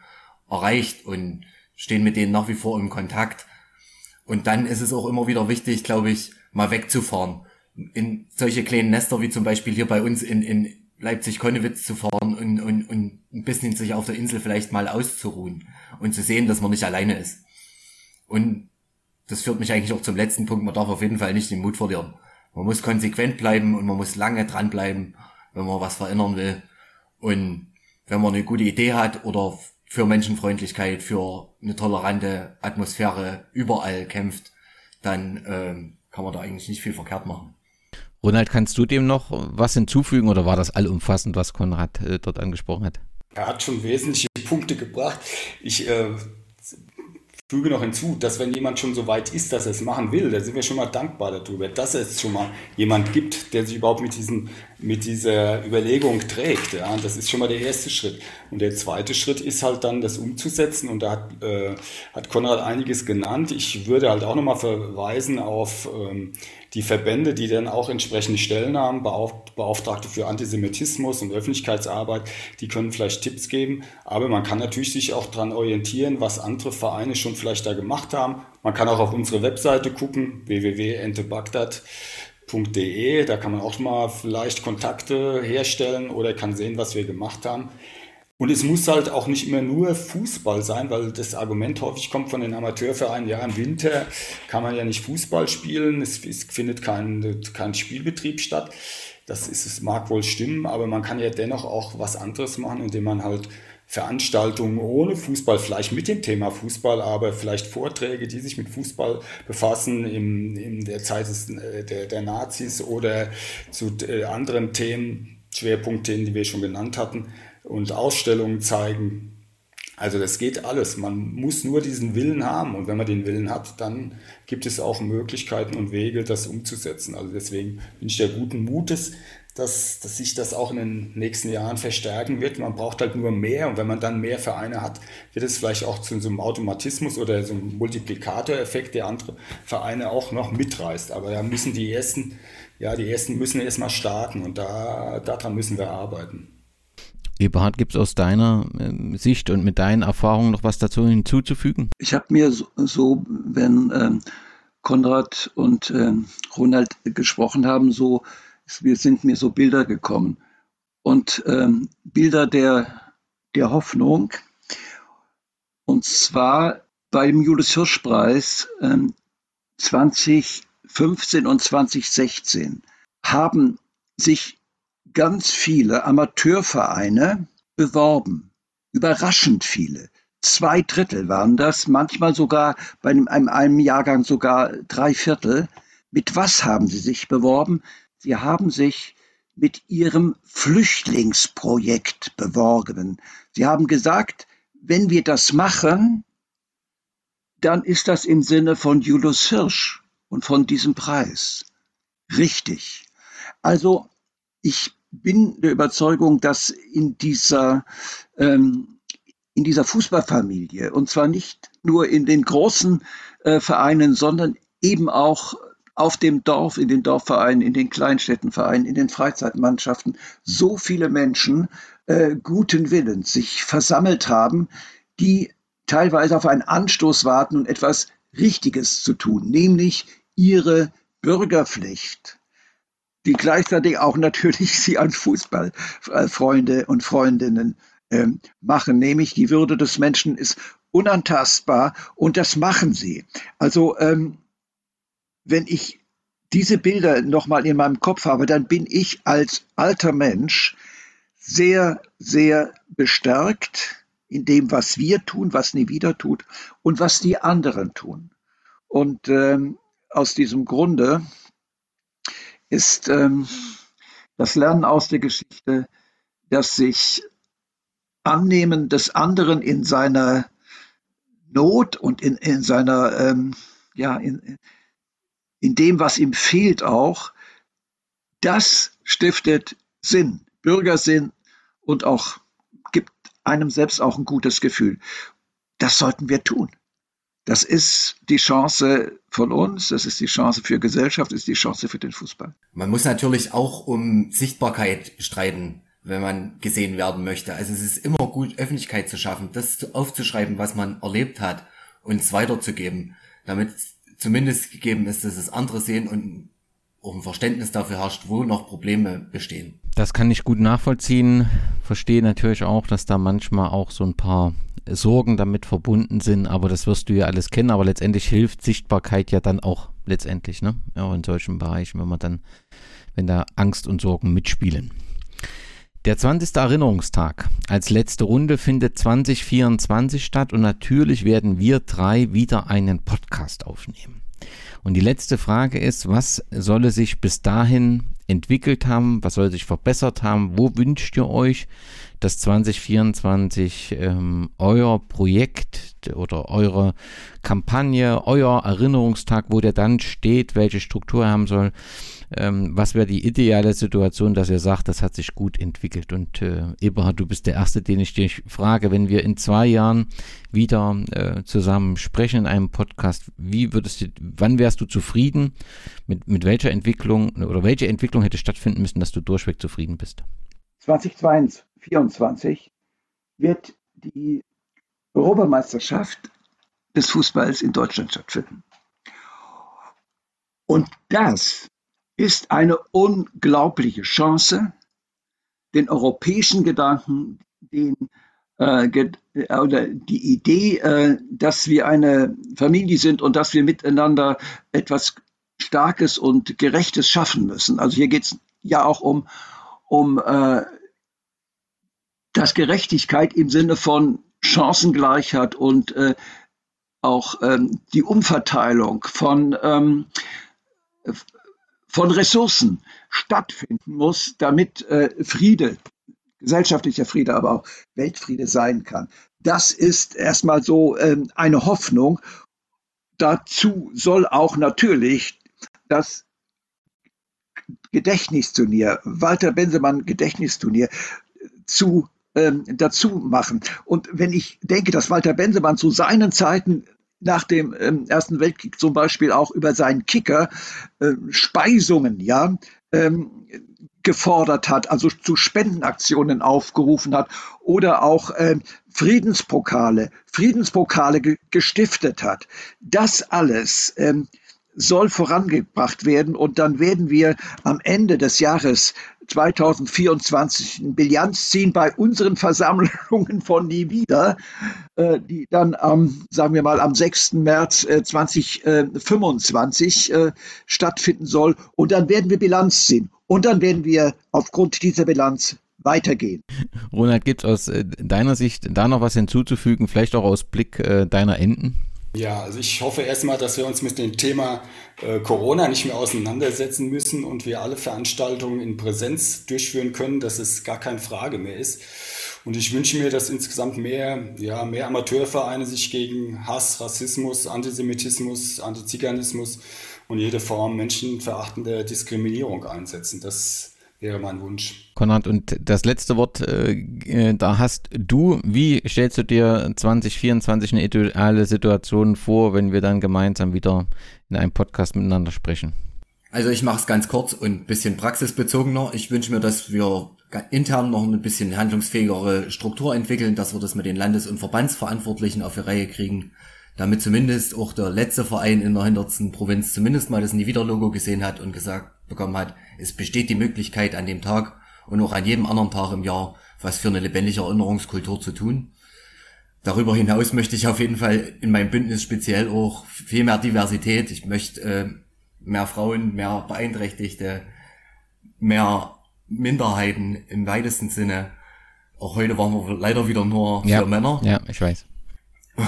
erreicht und stehen mit denen nach wie vor im Kontakt. Und dann ist es auch immer wieder wichtig, glaube ich, mal wegzufahren. In solche kleinen Nester wie zum Beispiel hier bei uns in, in Leipzig-Konnewitz zu fahren und, und, und ein bisschen sich auf der Insel vielleicht mal auszuruhen und zu sehen, dass man nicht alleine ist. Und das führt mich eigentlich auch zum letzten Punkt. Man darf auf jeden Fall nicht den Mut verlieren. Man muss konsequent bleiben und man muss lange dranbleiben, wenn man was verändern will. Und wenn man eine gute Idee hat oder für Menschenfreundlichkeit, für eine tolerante Atmosphäre überall kämpft, dann ähm, kann man da eigentlich nicht viel verkehrt machen. Ronald, kannst du dem noch was hinzufügen oder war das allumfassend, was Konrad äh, dort angesprochen hat? Er hat schon wesentliche Punkte gebracht. Ich äh, füge noch hinzu, dass wenn jemand schon so weit ist, dass er es machen will, da sind wir schon mal dankbar darüber, dass es schon mal jemand gibt, der sich überhaupt mit, diesen, mit dieser Überlegung trägt. Ja, das ist schon mal der erste Schritt. Und der zweite Schritt ist halt dann, das umzusetzen. Und da hat, äh, hat Konrad einiges genannt. Ich würde halt auch nochmal verweisen auf ähm, die Verbände, die dann auch entsprechende Stellen haben, Beauftragte für Antisemitismus und Öffentlichkeitsarbeit, die können vielleicht Tipps geben. Aber man kann natürlich sich auch daran orientieren, was andere Vereine schon vielleicht da gemacht haben. Man kann auch auf unsere Webseite gucken, www.entebagdad.de. Da kann man auch mal vielleicht Kontakte herstellen oder kann sehen, was wir gemacht haben. Und es muss halt auch nicht immer nur Fußball sein, weil das Argument häufig kommt von den Amateurvereinen, ja, im Winter kann man ja nicht Fußball spielen, es, es findet kein, kein Spielbetrieb statt. Das ist, es mag wohl stimmen, aber man kann ja dennoch auch was anderes machen, indem man halt Veranstaltungen ohne Fußball, vielleicht mit dem Thema Fußball, aber vielleicht Vorträge, die sich mit Fußball befassen, in, in der Zeit des, äh, der, der Nazis oder zu äh, anderen Themen, Schwerpunktthemen, die wir schon genannt hatten, und Ausstellungen zeigen. Also das geht alles. Man muss nur diesen Willen haben. Und wenn man den Willen hat, dann gibt es auch Möglichkeiten und Wege, das umzusetzen. Also deswegen bin ich der guten Mutes, dass, dass sich das auch in den nächsten Jahren verstärken wird. Man braucht halt nur mehr. Und wenn man dann mehr Vereine hat, wird es vielleicht auch zu so einem Automatismus oder so einem Multiplikatoreffekt, der andere Vereine auch noch mitreißt. Aber da müssen die ersten, ja, die ersten müssen erstmal starten. Und da, daran müssen wir arbeiten. Eberhard, gibt es aus deiner äh, Sicht und mit deinen Erfahrungen noch was dazu hinzuzufügen? Ich habe mir so, so, wenn ähm, Konrad und ähm, Ronald gesprochen haben, so wir sind mir so Bilder gekommen und ähm, Bilder der der Hoffnung. Und zwar beim Julius Hirsch Preis 2015 und 2016 haben sich ganz viele Amateurvereine beworben. Überraschend viele. Zwei Drittel waren das, manchmal sogar bei einem, einem Jahrgang sogar drei Viertel. Mit was haben sie sich beworben? Sie haben sich mit ihrem Flüchtlingsprojekt beworben. Sie haben gesagt, wenn wir das machen, dann ist das im Sinne von Julius Hirsch und von diesem Preis. Richtig. Also ich bin der Überzeugung, dass in dieser, ähm, in dieser Fußballfamilie, und zwar nicht nur in den großen äh, Vereinen, sondern eben auch auf dem Dorf, in den Dorfvereinen, in den Kleinstädtenvereinen, in den Freizeitmannschaften so viele Menschen äh, guten Willens sich versammelt haben, die teilweise auf einen Anstoß warten und etwas Richtiges zu tun, nämlich ihre Bürgerpflicht die gleichzeitig auch natürlich sie an Fußballfreunde und Freundinnen ähm, machen, nämlich die Würde des Menschen ist unantastbar und das machen sie. Also ähm, wenn ich diese Bilder nochmal in meinem Kopf habe, dann bin ich als alter Mensch sehr, sehr bestärkt in dem, was wir tun, was nie wieder tut und was die anderen tun. Und ähm, aus diesem Grunde ist ähm, das Lernen aus der Geschichte, das sich Annehmen des anderen in seiner Not und in, in seiner, ähm, ja, in, in dem, was ihm fehlt auch, das stiftet Sinn, Bürgersinn und auch gibt einem selbst auch ein gutes Gefühl. Das sollten wir tun. Das ist die Chance von uns, das ist die Chance für Gesellschaft, das ist die Chance für den Fußball. Man muss natürlich auch um Sichtbarkeit streiten, wenn man gesehen werden möchte. Also es ist immer gut, Öffentlichkeit zu schaffen, das aufzuschreiben, was man erlebt hat und es weiterzugeben, damit zumindest gegeben ist, dass es andere sehen und ein Verständnis dafür herrscht, wo noch Probleme bestehen. Das kann ich gut nachvollziehen. Verstehe natürlich auch, dass da manchmal auch so ein paar Sorgen damit verbunden sind, aber das wirst du ja alles kennen, aber letztendlich hilft Sichtbarkeit ja dann auch letztendlich, ne? Ja, in solchen Bereichen, wenn man dann, wenn da Angst und Sorgen mitspielen. Der 20. Erinnerungstag als letzte Runde findet 2024 statt und natürlich werden wir drei wieder einen Podcast aufnehmen. Und die letzte Frage ist, was solle sich bis dahin entwickelt haben? Was soll sich verbessert haben? Wo wünscht ihr euch, dass 2024 ähm, euer Projekt oder eure Kampagne, euer Erinnerungstag, wo der dann steht, welche Struktur er haben soll, ähm, was wäre die ideale Situation, dass ihr sagt, das hat sich gut entwickelt? Und äh, Eberhard, du bist der Erste, den ich dich frage, wenn wir in zwei Jahren wieder äh, zusammen sprechen in einem Podcast, wie würdest du, wann wärst du zufrieden? Mit, mit welcher Entwicklung oder welche Entwicklung hätte stattfinden müssen, dass du durchweg zufrieden bist? 2024 wird die Europameisterschaft des Fußballs in Deutschland stattfinden. Und das ist eine unglaubliche Chance, den europäischen Gedanken, den, äh, äh, oder die Idee, äh, dass wir eine Familie sind und dass wir miteinander etwas Starkes und Gerechtes schaffen müssen. Also hier geht es ja auch um, um äh, das Gerechtigkeit im Sinne von Chancengleichheit und äh, auch ähm, die Umverteilung von ähm, von Ressourcen stattfinden muss, damit äh, Friede, gesellschaftlicher Friede, aber auch Weltfriede sein kann. Das ist erstmal so ähm, eine Hoffnung. Dazu soll auch natürlich das Gedächtnisturnier, Walter Bensemann Gedächtnisturnier zu ähm, dazu machen. Und wenn ich denke, dass Walter Bensemann zu seinen Zeiten nach dem ähm, Ersten Weltkrieg zum Beispiel auch über seinen Kicker äh, Speisungen, ja, ähm, gefordert hat, also zu Spendenaktionen aufgerufen hat oder auch äh, Friedenspokale, Friedenspokale ge gestiftet hat. Das alles ähm, soll vorangebracht werden und dann werden wir am Ende des Jahres 2024 eine Bilanz ziehen bei unseren Versammlungen von nie wieder, äh, die dann am, sagen wir mal, am 6. März 2025 äh, äh, stattfinden soll. Und dann werden wir Bilanz ziehen. Und dann werden wir aufgrund dieser Bilanz weitergehen. Ronald, gibt es aus deiner Sicht da noch was hinzuzufügen, vielleicht auch aus Blick deiner Enden? Ja, also ich hoffe erstmal, dass wir uns mit dem Thema äh, Corona nicht mehr auseinandersetzen müssen und wir alle Veranstaltungen in Präsenz durchführen können, dass es gar keine Frage mehr ist. Und ich wünsche mir, dass insgesamt mehr, ja, mehr Amateurvereine sich gegen Hass, Rassismus, Antisemitismus, Antiziganismus und jede Form menschenverachtender Diskriminierung einsetzen. Das wäre mein Wunsch. Konrad, und das letzte Wort, äh, äh, da hast du, wie stellst du dir 2024 eine ideale Situation vor, wenn wir dann gemeinsam wieder in einem Podcast miteinander sprechen? Also ich mache es ganz kurz und bisschen praxisbezogener. Ich wünsche mir, dass wir intern noch ein bisschen handlungsfähigere Struktur entwickeln, dass wir das mit den Landes- und Verbandsverantwortlichen auf die Reihe kriegen, damit zumindest auch der letzte Verein in der hintersten Provinz zumindest mal das Nie-Wieder-Logo gesehen hat und gesagt bekommen hat, es besteht die Möglichkeit an dem Tag und auch an jedem anderen Tag im Jahr was für eine lebendige Erinnerungskultur zu tun. Darüber hinaus möchte ich auf jeden Fall in meinem Bündnis speziell auch viel mehr Diversität. Ich möchte äh, mehr Frauen, mehr Beeinträchtigte, mehr Minderheiten im weitesten Sinne. Auch heute waren wir leider wieder nur ja, für Männer. Ja, ich weiß.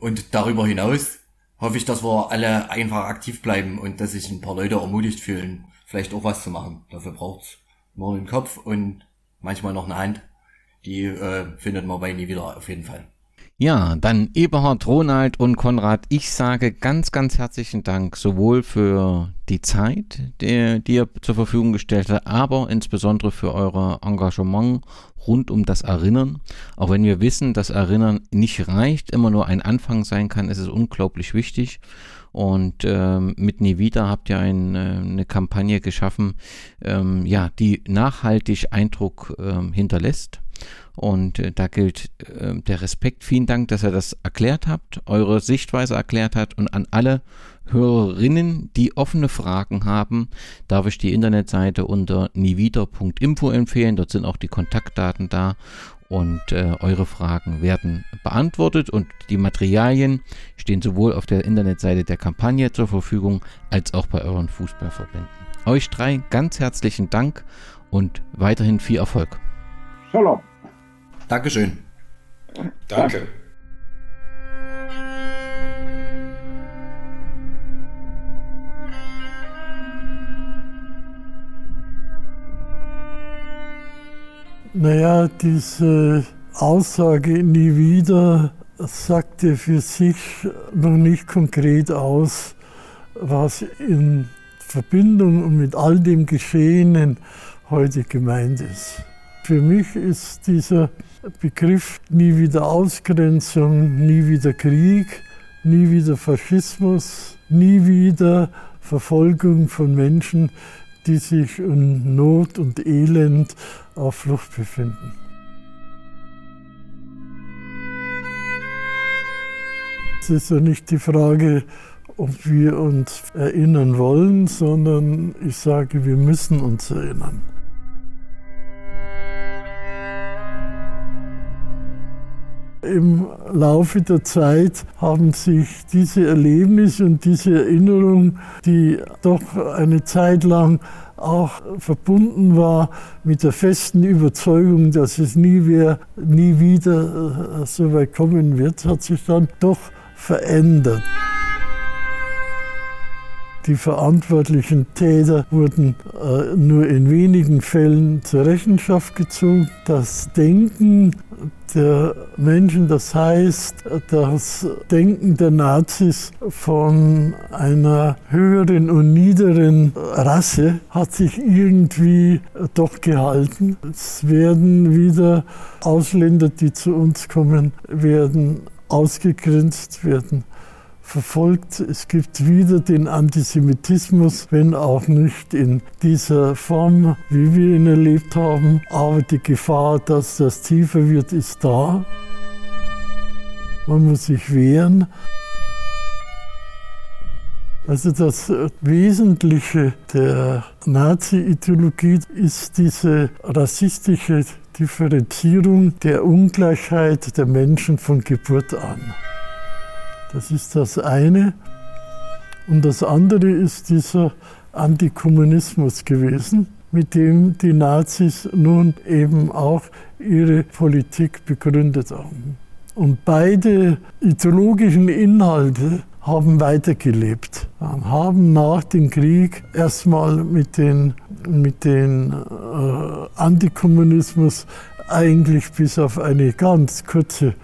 Und darüber hinaus hoffe ich, dass wir alle einfach aktiv bleiben und dass sich ein paar Leute ermutigt fühlen, vielleicht auch was zu machen. Dafür braucht's nur einen Kopf und manchmal noch eine Hand. Die äh, findet man bei nie wieder auf jeden Fall. Ja, dann Eberhard, Ronald und Konrad, ich sage ganz, ganz herzlichen Dank sowohl für die Zeit, die, die ihr zur Verfügung gestellt habt, aber insbesondere für euer Engagement rund um das Erinnern. Auch wenn wir wissen, dass Erinnern nicht reicht, immer nur ein Anfang sein kann, ist es unglaublich wichtig. Und ähm, mit wieder habt ihr ein, äh, eine Kampagne geschaffen, ähm, ja, die nachhaltig Eindruck ähm, hinterlässt und äh, da gilt äh, der Respekt. Vielen Dank, dass ihr das erklärt habt, eure Sichtweise erklärt habt und an alle Hörerinnen, die offene Fragen haben, darf ich die Internetseite unter niewieder.info empfehlen. Dort sind auch die Kontaktdaten da und äh, eure Fragen werden beantwortet und die Materialien stehen sowohl auf der Internetseite der Kampagne zur Verfügung als auch bei euren Fußballverbänden. Euch drei ganz herzlichen Dank und weiterhin viel Erfolg. Shalom. Dankeschön. Danke. Naja, diese Aussage nie wieder sagte für sich noch nicht konkret aus, was in Verbindung mit all dem Geschehenen heute gemeint ist. Für mich ist dieser Begriff nie wieder Ausgrenzung, nie wieder Krieg, nie wieder Faschismus, nie wieder Verfolgung von Menschen, die sich in Not und Elend auf Flucht befinden. Es ist ja nicht die Frage, ob wir uns erinnern wollen, sondern ich sage, wir müssen uns erinnern. Im Laufe der Zeit haben sich diese Erlebnisse und diese Erinnerung, die doch eine Zeit lang auch verbunden war mit der festen Überzeugung, dass es nie, mehr, nie wieder äh, so weit kommen wird, hat sich dann doch verändert. Die verantwortlichen Täter wurden äh, nur in wenigen Fällen zur Rechenschaft gezogen. Das Denken der Menschen, das heißt das Denken der Nazis von einer höheren und niederen Rasse, hat sich irgendwie doch gehalten. Es werden wieder Ausländer, die zu uns kommen, werden ausgegrenzt, werden verfolgt. Es gibt wieder den Antisemitismus, wenn auch nicht in dieser Form, wie wir ihn erlebt haben. Aber die Gefahr, dass das tiefer wird, ist da. Man muss sich wehren. Also das Wesentliche der Nazi-Ideologie ist diese rassistische Differenzierung der Ungleichheit der Menschen von Geburt an. Das ist das eine. Und das andere ist dieser Antikommunismus gewesen, mit dem die Nazis nun eben auch ihre Politik begründet haben. Und beide ideologischen Inhalte haben weitergelebt, haben nach dem Krieg erstmal mit dem mit den, äh, Antikommunismus eigentlich bis auf eine ganz kurze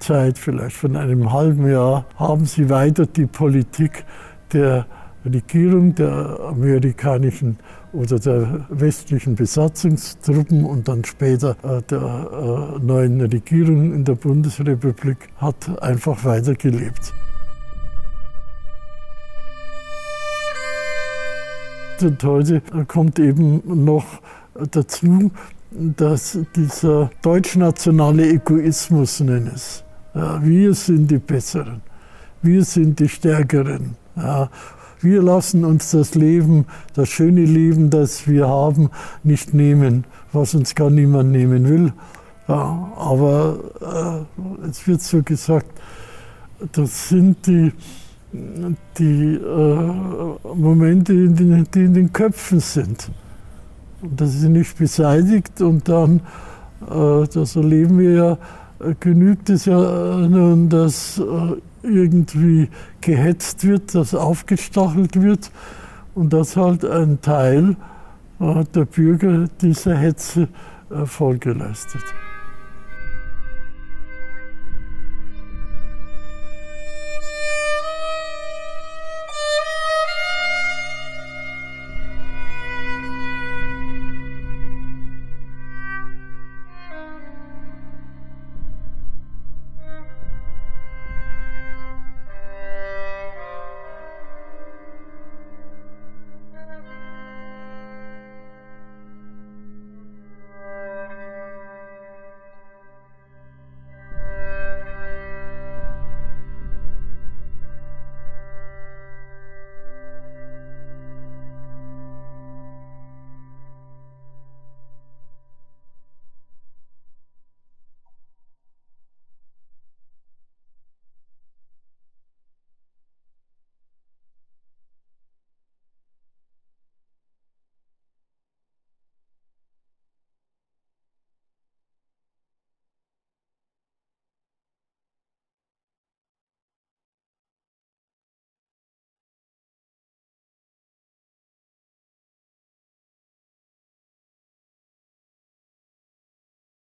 Zeit, vielleicht von einem halben Jahr, haben sie weiter die Politik der Regierung der amerikanischen oder der westlichen Besatzungstruppen und dann später äh, der äh, neuen Regierung in der Bundesrepublik hat einfach weitergelebt. Und heute kommt eben noch dazu, dass dieser deutschnationale Egoismus, nenne es, ja, wir sind die Besseren. Wir sind die Stärkeren. Ja, wir lassen uns das Leben, das schöne Leben, das wir haben, nicht nehmen, was uns gar niemand nehmen will. Ja, aber äh, es wird so gesagt, das sind die, die äh, Momente, die, die in den Köpfen sind. Und das ist nicht beseitigt und dann, äh, das erleben wir ja, genügt es ja nun, dass äh, irgendwie gehetzt wird, dass aufgestachelt wird und dass halt ein Teil äh, der Bürger dieser Hetze äh, Folge leistet.